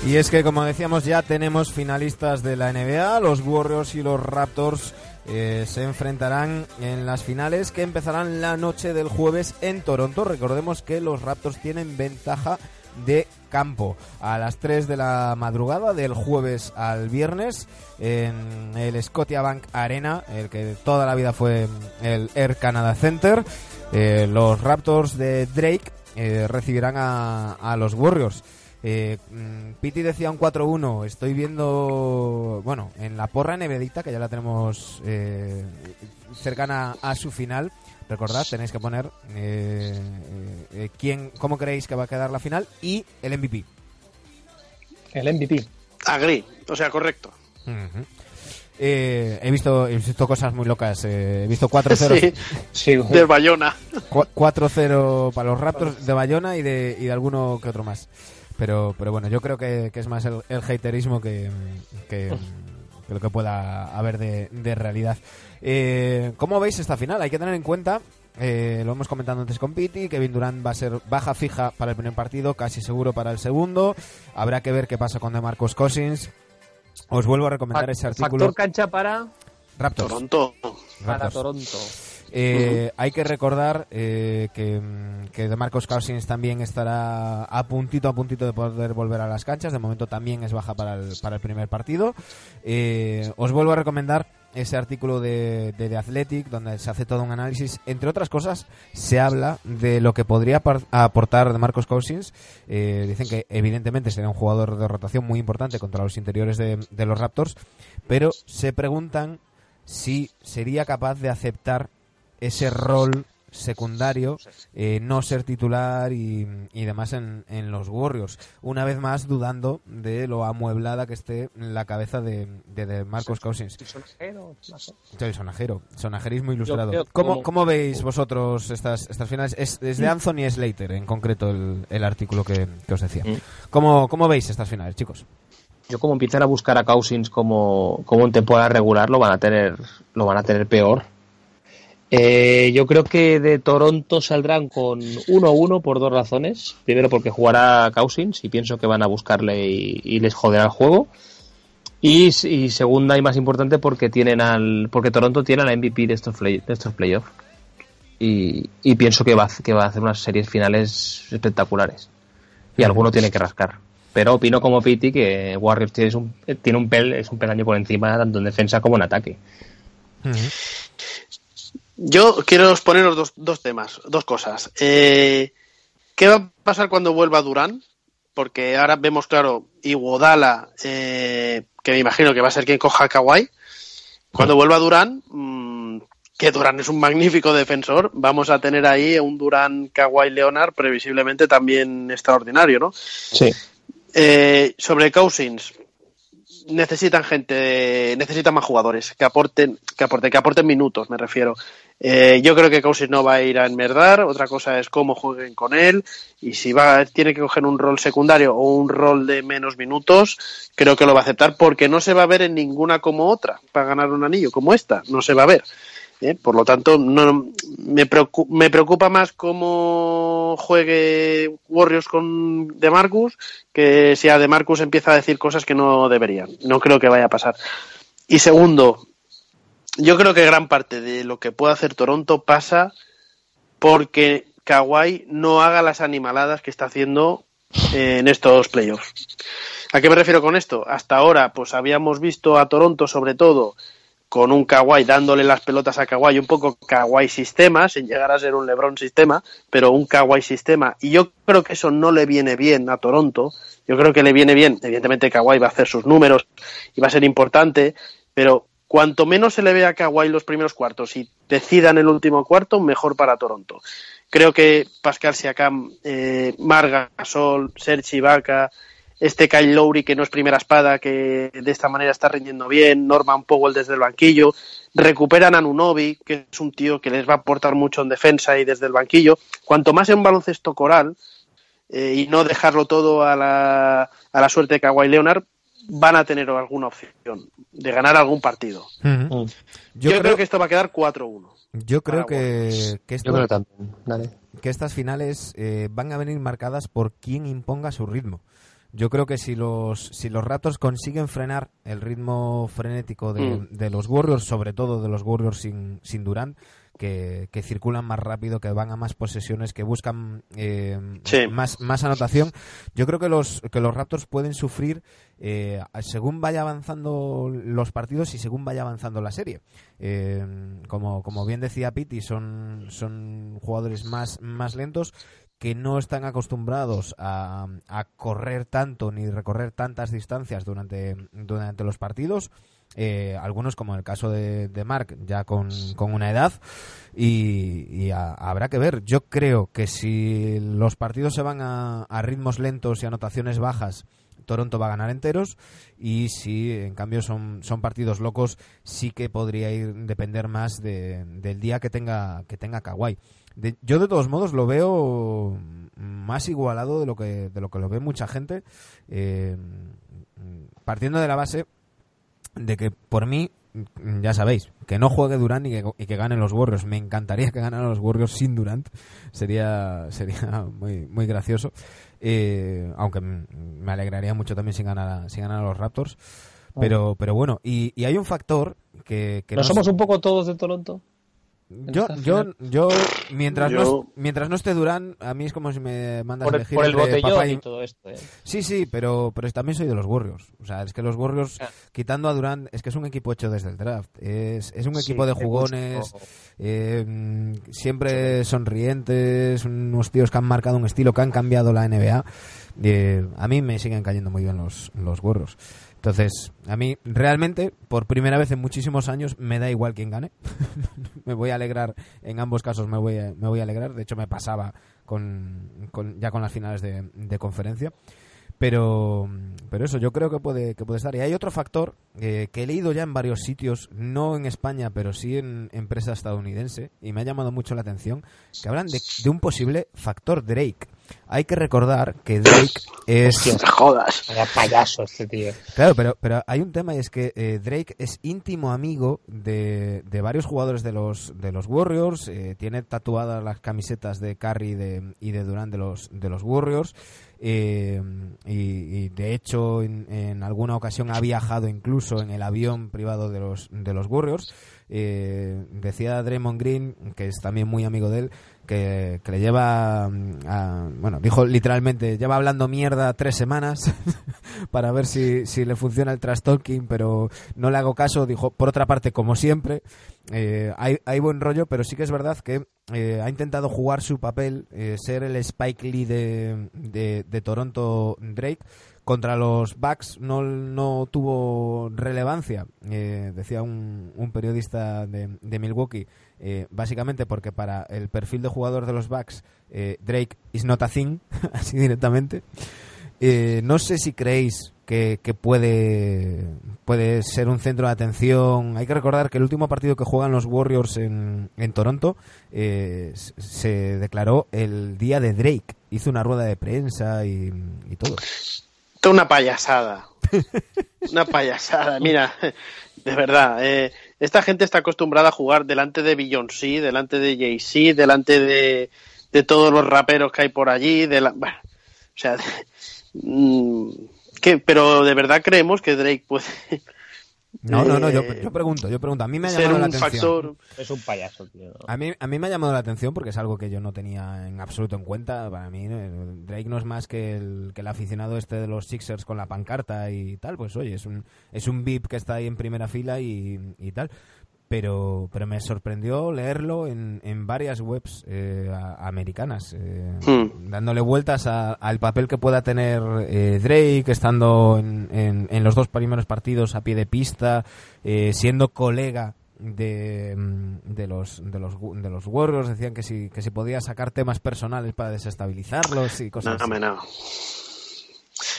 Y es que, como decíamos, ya tenemos finalistas de la NBA. Los Warriors y los Raptors eh, se enfrentarán en las finales que empezarán la noche del jueves en Toronto. Recordemos que los Raptors tienen ventaja de campo a las 3 de la madrugada del jueves al viernes en el Scotiabank Arena, el que toda la vida fue el Air Canada Center. Eh, los Raptors de Drake eh, recibirán a, a los Warriors. Eh, mm, Piti decía un 4-1. Estoy viendo, bueno, en la porra nevedita, que ya la tenemos eh, cercana a su final. Recordad, tenéis que poner eh, eh, quién, cómo creéis que va a quedar la final y el MVP. El MVP. Agri, o sea, correcto. Eh, he visto he visto cosas muy locas. eh, he visto 4-0 Sí, Sí, del Bayona. Cu- 4-0 para los Raptors de Bayona y de, y de alguno que otro más. Pero, pero bueno, yo creo que, que es más el, el haterismo que, que, que lo que pueda haber de, de realidad. Eh, ¿Cómo veis esta final? Hay que tener en cuenta, eh, lo hemos comentado antes con Piti, Kevin Durant va a ser baja fija para el primer partido, casi seguro para el segundo. Habrá que ver qué pasa con DeMarcus Cousins. Os vuelvo a recomendar ese artículo. Factor cancha para, Raptors. Toronto. para Raptors. Toronto. Eh, Hay que recordar eh, que, mm, que DeMarcus Cousins también estará a puntito a puntito de poder volver a las canchas. De momento también es baja para el, para el primer partido. Eh, os vuelvo a recomendar ese artículo de, de The Athletic donde se hace todo un análisis. Entre otras cosas, se habla de lo que podría aportar DeMarcus Cousins. Eh, dicen que evidentemente sería un jugador de rotación muy importante contra los interiores de, de los Raptors, pero se preguntan si sería capaz de aceptar ese rol secundario, eh, no ser titular y, y demás en, en los Warriors. Una vez más dudando de lo amueblada que esté la cabeza de, de, de Marcos Cousins. Sonajero, sonajero, sonajerismo ilustrado. creo ¿Cómo, ¿Cómo veis vosotros estas, estas finales? Es, es de Anthony Slater, en concreto, el, el artículo que, que os decía. Mm. ¿Cómo, ¿Cómo veis estas finales, chicos? Yo como empiezan a buscar a Cousins como, como en temporada regular lo van a tener lo van a tener peor. Eh, yo creo que de Toronto saldrán con 1-1 por dos razones. Primero porque jugará Cousins y pienso que van a buscarle y, les joderá el juego. Y, segunda y más importante porque tienen al porque Toronto tiene al MVP de estos playoffs. Y, pienso que va, que va a hacer unas series finales espectaculares. Y alguno tiene que rascar. Pero opino como Piti que Warriors tiene un, tiene un pel, es un peldaño por encima tanto en defensa como en ataque. Yo quiero exponeros dos, dos temas, dos cosas. Eh, ¿Qué va a pasar cuando vuelva Durán? Porque ahora vemos, claro, Iguodala, eh, que me imagino que va a ser quien coja a Kawhi. Cuando vuelva Durán, mm, que Durán es un magnífico defensor, vamos a tener ahí un Durán Kawhi Leonard previsiblemente también extraordinario, ¿no? Sí. Eh, sobre Cousins, necesitan gente, necesitan más jugadores que aporten, que aporten, que aporten minutos, me refiero. Eh, yo creo que Cousins no va a ir a enmerdar, otra cosa es cómo jueguen con él y si va, tiene que coger un rol secundario o un rol de menos minutos, creo que lo va a aceptar porque no se va a ver en ninguna como otra para ganar un anillo como esta, no se va a ver. ¿eh? Por lo tanto, no, me, preocu- me preocupa más cómo juegue Warriors con DeMarcus que si a DeMarcus empieza a decir cosas que no deberían. No creo que vaya a pasar. Y segundo, yo creo que gran parte de lo que puede hacer Toronto pasa porque Kawhi no haga las animaladas que está haciendo eh, en estos playoffs. ¿A qué me refiero con esto? Hasta ahora, pues habíamos visto a Toronto, sobre todo, con un Kawhi dándole las pelotas a Kawhi, un poco Kawhi sistema, sin llegar a ser un LeBron sistema, pero un Kawhi sistema. Y yo creo que eso no le viene bien a Toronto. Yo creo que le viene bien, evidentemente Kawhi va a hacer sus números y va a ser importante, pero cuanto menos se le vea a Kawhi los primeros cuartos y decidan el último cuarto, mejor para Toronto. Creo que Pascal Siakam, eh, Marga, Sol, Serge Ibaka, este Kyle Lowry que no es primera espada, que de esta manera está rindiendo bien, Norman Powell desde el banquillo, recuperan a Nunobi, que es un tío que les va a aportar mucho en defensa y desde el banquillo. Cuanto más en baloncesto coral eh, y no dejarlo todo a la, a la suerte de Kawhi Leonard, van a tener alguna opción de ganar algún partido. Mm. Yo, creo, que esto va a quedar 4-1. Yo creo que, que, esto- Yo creo también. Dale. que estas finales eh, van a venir marcadas por quien imponga su ritmo. Yo creo que si los, si los Raptors consiguen frenar el ritmo frenético de, Mm. de los Warriors, sobre todo de los Warriors sin, sin Durant, que, que circulan más rápido, que van a más posesiones, que buscan eh, Sí. más, más anotación, yo creo que los, que los Raptors pueden sufrir eh, según vaya avanzando los partidos y según vaya avanzando la serie. Eh, como, como bien decía Pitti, son, son jugadores más, más lentos que no están acostumbrados a, a correr tanto ni recorrer tantas distancias durante, durante los partidos. Eh, algunos, como el caso de, de Mark, ya con, con una edad, y, y a- habrá que ver. Yo creo que si los partidos se van a, a ritmos lentos y anotaciones bajas, Toronto va a ganar enteros y si en cambio son, son partidos locos sí que podría ir depender más de- del día que tenga que tenga Kawhi. De- yo de todos modos lo veo más igualado de lo que de lo que lo ve mucha gente eh, partiendo de la base de que por mí ya sabéis que no juegue Durant y que, y que ganen los Warriors. Me encantaría que ganaran los Warriors sin Durant. Sería sería muy muy gracioso. Eh, aunque me alegraría mucho también si ganara si los Raptors. Pero pero bueno y, y hay un factor que, que ¿No no somos un poco todos de Toronto? Yo, yo, yo, mientras, No, mientras no esté Durán, a mí es como si me mandas a Por, el- elegir por el entre botellón papá y y... todo esto. ¿eh? Sí, sí, pero, pero también soy de los Warriors. O sea, es que los Warriors, Ah. quitando a Durán, es que es un equipo hecho desde el draft. Es, es un Sí, equipo de jugones, gustó. eh, mm, siempre sonrientes, unos tíos que han marcado un estilo, que han cambiado la NBA. Eh, a mí me siguen cayendo muy bien los, los Warriors. Entonces, a mí realmente, por primera vez en muchísimos años, me da igual quién gane. (laughs) me voy a alegrar, en ambos casos me voy a, me voy a alegrar. De hecho, me pasaba con, ya con las finales de, de conferencia. Pero, pero eso, yo creo que puede, que puede estar. Y hay otro factor eh, que he leído ya en varios sitios, no en España, pero sí en empresa estadounidense, y me ha llamado mucho la atención, que hablan de, de un posible factor Drake. Hay que recordar que Drake es... Jodas. Payaso este tío. Claro, pero, pero hay un tema y es que eh, Drake es íntimo amigo de, de varios jugadores de los, de los Warriors, eh, tiene tatuadas las camisetas de Curry y de, y de Durant de los, de los Warriors, eh, y, y de hecho en, en alguna ocasión ha viajado incluso en el avión privado de los, de los Warriors. Eh, decía Draymond Green, que es también muy amigo de él, que, le lleva, mm, a- bueno, dijo literalmente, lleva hablando mierda tres semanas (laughs) para ver si, si le funciona el trash talking, pero no le hago caso. Dijo, por otra parte, como siempre, eh, hay, hay buen rollo, pero sí que es verdad que eh, ha intentado jugar su papel, eh, ser el Spike Lee de, de, Toronto Drake. Contra los Bucks no, no tuvo relevancia, decía un, un periodista de, de Milwaukee, eh, básicamente porque para el perfil de jugador de los Bucks, eh, Drake is not a thing, (laughs) así directamente. Eh, no sé si creéis que, que puede, puede ser un centro de atención. Hay que recordar que el último partido que juegan los Warriors en, en Toronto eh, se declaró el día de Drake. Hizo una rueda de prensa y, y todo. Es una payasada. Una payasada. Mira, (laughs) de verdad. eh, esta gente está acostumbrada a jugar delante de Beyoncé, delante de Jay-Z, delante de, de todos los raperos que hay por allí. De la, o sea, (laughs) mm, ¿qué? pero de verdad creemos que Drake puede No, no, no, yo, Eh, yo pregunto, yo pregunto. A mí me ha llamado la atención. factor. Es un payaso, tío. A mí, a mí me ha llamado la atención porque es algo que yo no tenía en absoluto en cuenta. Para mí, eh, Drake no es más que el, que el aficionado este de los Sixers con la pancarta y tal. Pues oye, es un, es un VIP que está ahí en primera fila y, y tal. Pero, pero me sorprendió leerlo en, en varias webs eh, a- americanas, eh, Hmm. dándole vueltas a- al papel que pueda tener eh, Drake, estando en, en- en los dos primeros partidos a pie de pista, eh, siendo colega de, mm, de los de los de los Warriors decían que si que si podía sacar temas personales para desestabilizarlos y No, cosas así. no, no.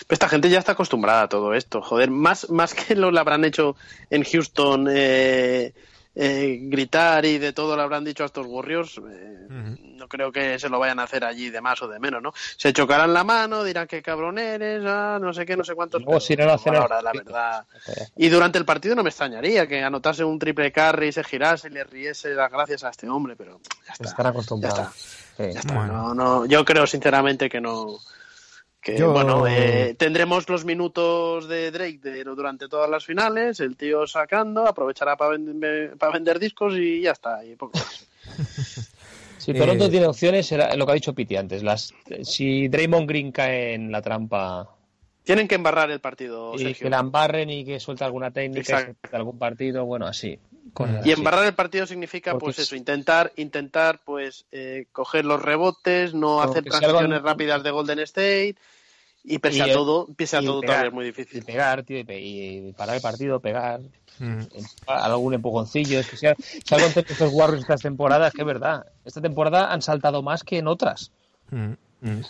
Pero esta gente ya está acostumbrada a todo esto. Joder, más, más que lo le habrán hecho en Houston eh, eh, gritar y de todo le habrán dicho a estos Warriors, eh, no creo que se lo vayan a hacer allí de más o de menos, ¿no? Se chocarán la mano, dirán que cabrón eres, ah, no sé qué, no sé cuántos. Irán a hacer el ahora, la verdad. Y durante el partido no me extrañaría que anotase un triple carry, se girase y le riese las gracias a este hombre, pero ya está. Están acostumbrados. Sí. Ya está, Bueno. no, no, yo creo sinceramente que no. Que Yo- bueno, eh, tendremos los minutos de Drake de, durante todas las finales, el tío sacando, aprovechará para vender discos y ya está. Y poco más. (laughs) Si Toronto Eh, tiene opciones, era lo que ha dicho Piti antes. Las, si Draymond Green cae en la trampa Tienen que embarrar el partido, y Sergio. que la embarren y que suelte alguna técnica, algún partido, bueno, así. Cosas Y embarrar el partido significa, Porque pues es- eso, intentar, intentar, pues, eh, coger los rebotes, no Porque hacer algo- transiciones rápidas de Golden State. Y pese Y a todo, pese a y todo pegar. todavía es muy Y difícil. pegar, tío, y, pe- y parar el partido, pegar, Mm. algún empujoncillo. Es que algo han tenido estos Warriors estas temporadas, que es verdad. Esta temporada han saltado más que en otras. Mm.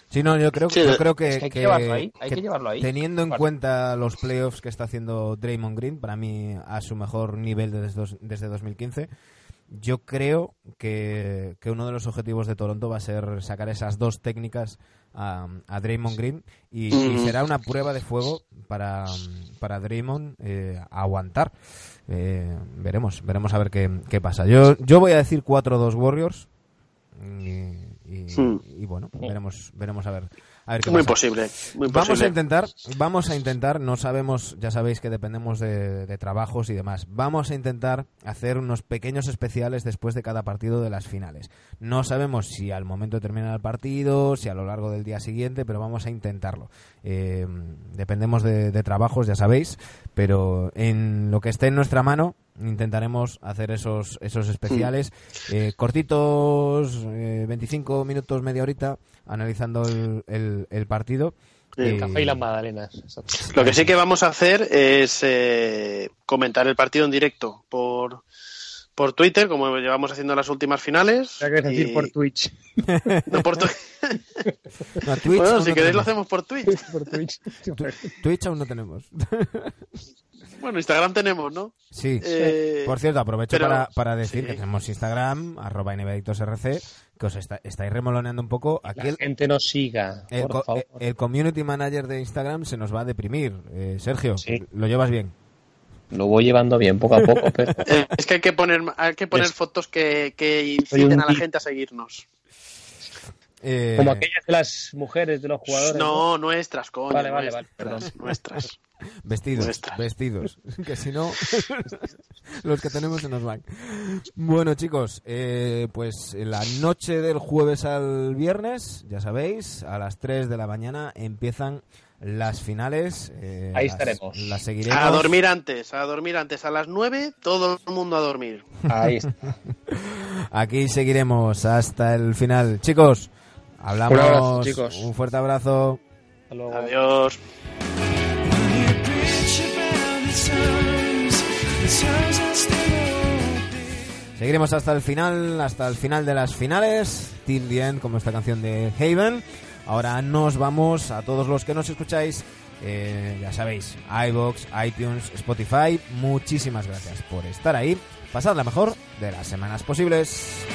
Sí, no, yo creo, Sí, yo creo que, es que hay que llevarlo ahí, hay que llevarlo ahí. Teniendo en Vale. cuenta los playoffs que está haciendo Draymond Green, para mí a su mejor nivel desde, dos- desde 2015, yo creo que, que uno de los objetivos de Toronto va a ser sacar esas dos técnicas a, a Draymond Green y, y Mm. será una prueba de fuego para, para Draymond eh, aguantar. Eh, veremos, veremos a ver qué, qué pasa. Yo, yo voy a decir 4-2 Warriors. Y, y- Hmm. y bueno, veremos, veremos a ver, a ver qué Muy pasa. posible, muy Vamos a posible. intentar, vamos a intentar, no sabemos, ya sabéis que dependemos de, de trabajos y demás. Vamos a intentar hacer unos pequeños especiales después de cada partido de las finales. No sabemos si al momento de terminar el partido, si a lo largo del día siguiente, pero vamos a intentarlo. Eh, dependemos de, de trabajos, ya sabéis, pero en lo que esté en nuestra mano intentaremos hacer esos esos especiales eh, cortitos, eh, 25 minutos, media horita, analizando el, el- el partido. Eh, Café y las magdalenas. exacto. Lo que sí que vamos a hacer es eh, comentar el partido en directo por, por Twitter, como llevamos haciendo en las últimas finales. Ya quieres decir y- por Twitch. (laughs) No, por (laughs) No, Twitch, bueno, si no queréis tenemos. lo hacemos por Twitch. por Twitch. (laughs) Twitch aún no tenemos. Bueno, Instagram tenemos, ¿no? Sí. Eh, Por cierto, aprovecho pero- para, para decir sí. que tenemos Instagram, arroba NBAdictosRC, que os está- estáis remoloneando un poco. Aquí La el, gente nos siga, el por co- favor. el community manager de Instagram se nos va a deprimir. Eh, Sergio, Sí. ¿lo llevas bien? Lo voy llevando bien, poco a poco, pero... (laughs) Es que hay que poner, hay que poner Es- fotos que, que inciten a la gente a seguirnos. Eh, Como aquellas de las mujeres, de los jugadores. No, nuestras, coño. Vale, vale, nuestras, vale, perdón. Nuestras. (laughs) Vestidos, Nuestras. vestidos. (laughs) Que si no, los que tenemos se nos van. Bueno, chicos, eh, pues la noche del jueves al viernes, ya sabéis, a las 3 de la mañana empiezan las finales. eh, Ahí las- estaremos. Las seguiremos. A dormir antes, a dormir antes. A las 9, todo el mundo a dormir. Ahí está. (laughs) Aquí seguiremos hasta el final. Chicos, hablamos. Un abrazo, chicos. Un fuerte abrazo. Hasta luego. Adiós. Seguiremos hasta el final, hasta el final de las finales. The End, como esta canción de Haven. Ahora nos vamos a todos los que nos escucháis. eh, ya sabéis, iBox, iTunes, Spotify. Muchísimas gracias por estar ahí. Pasad la mejor de las semanas posibles.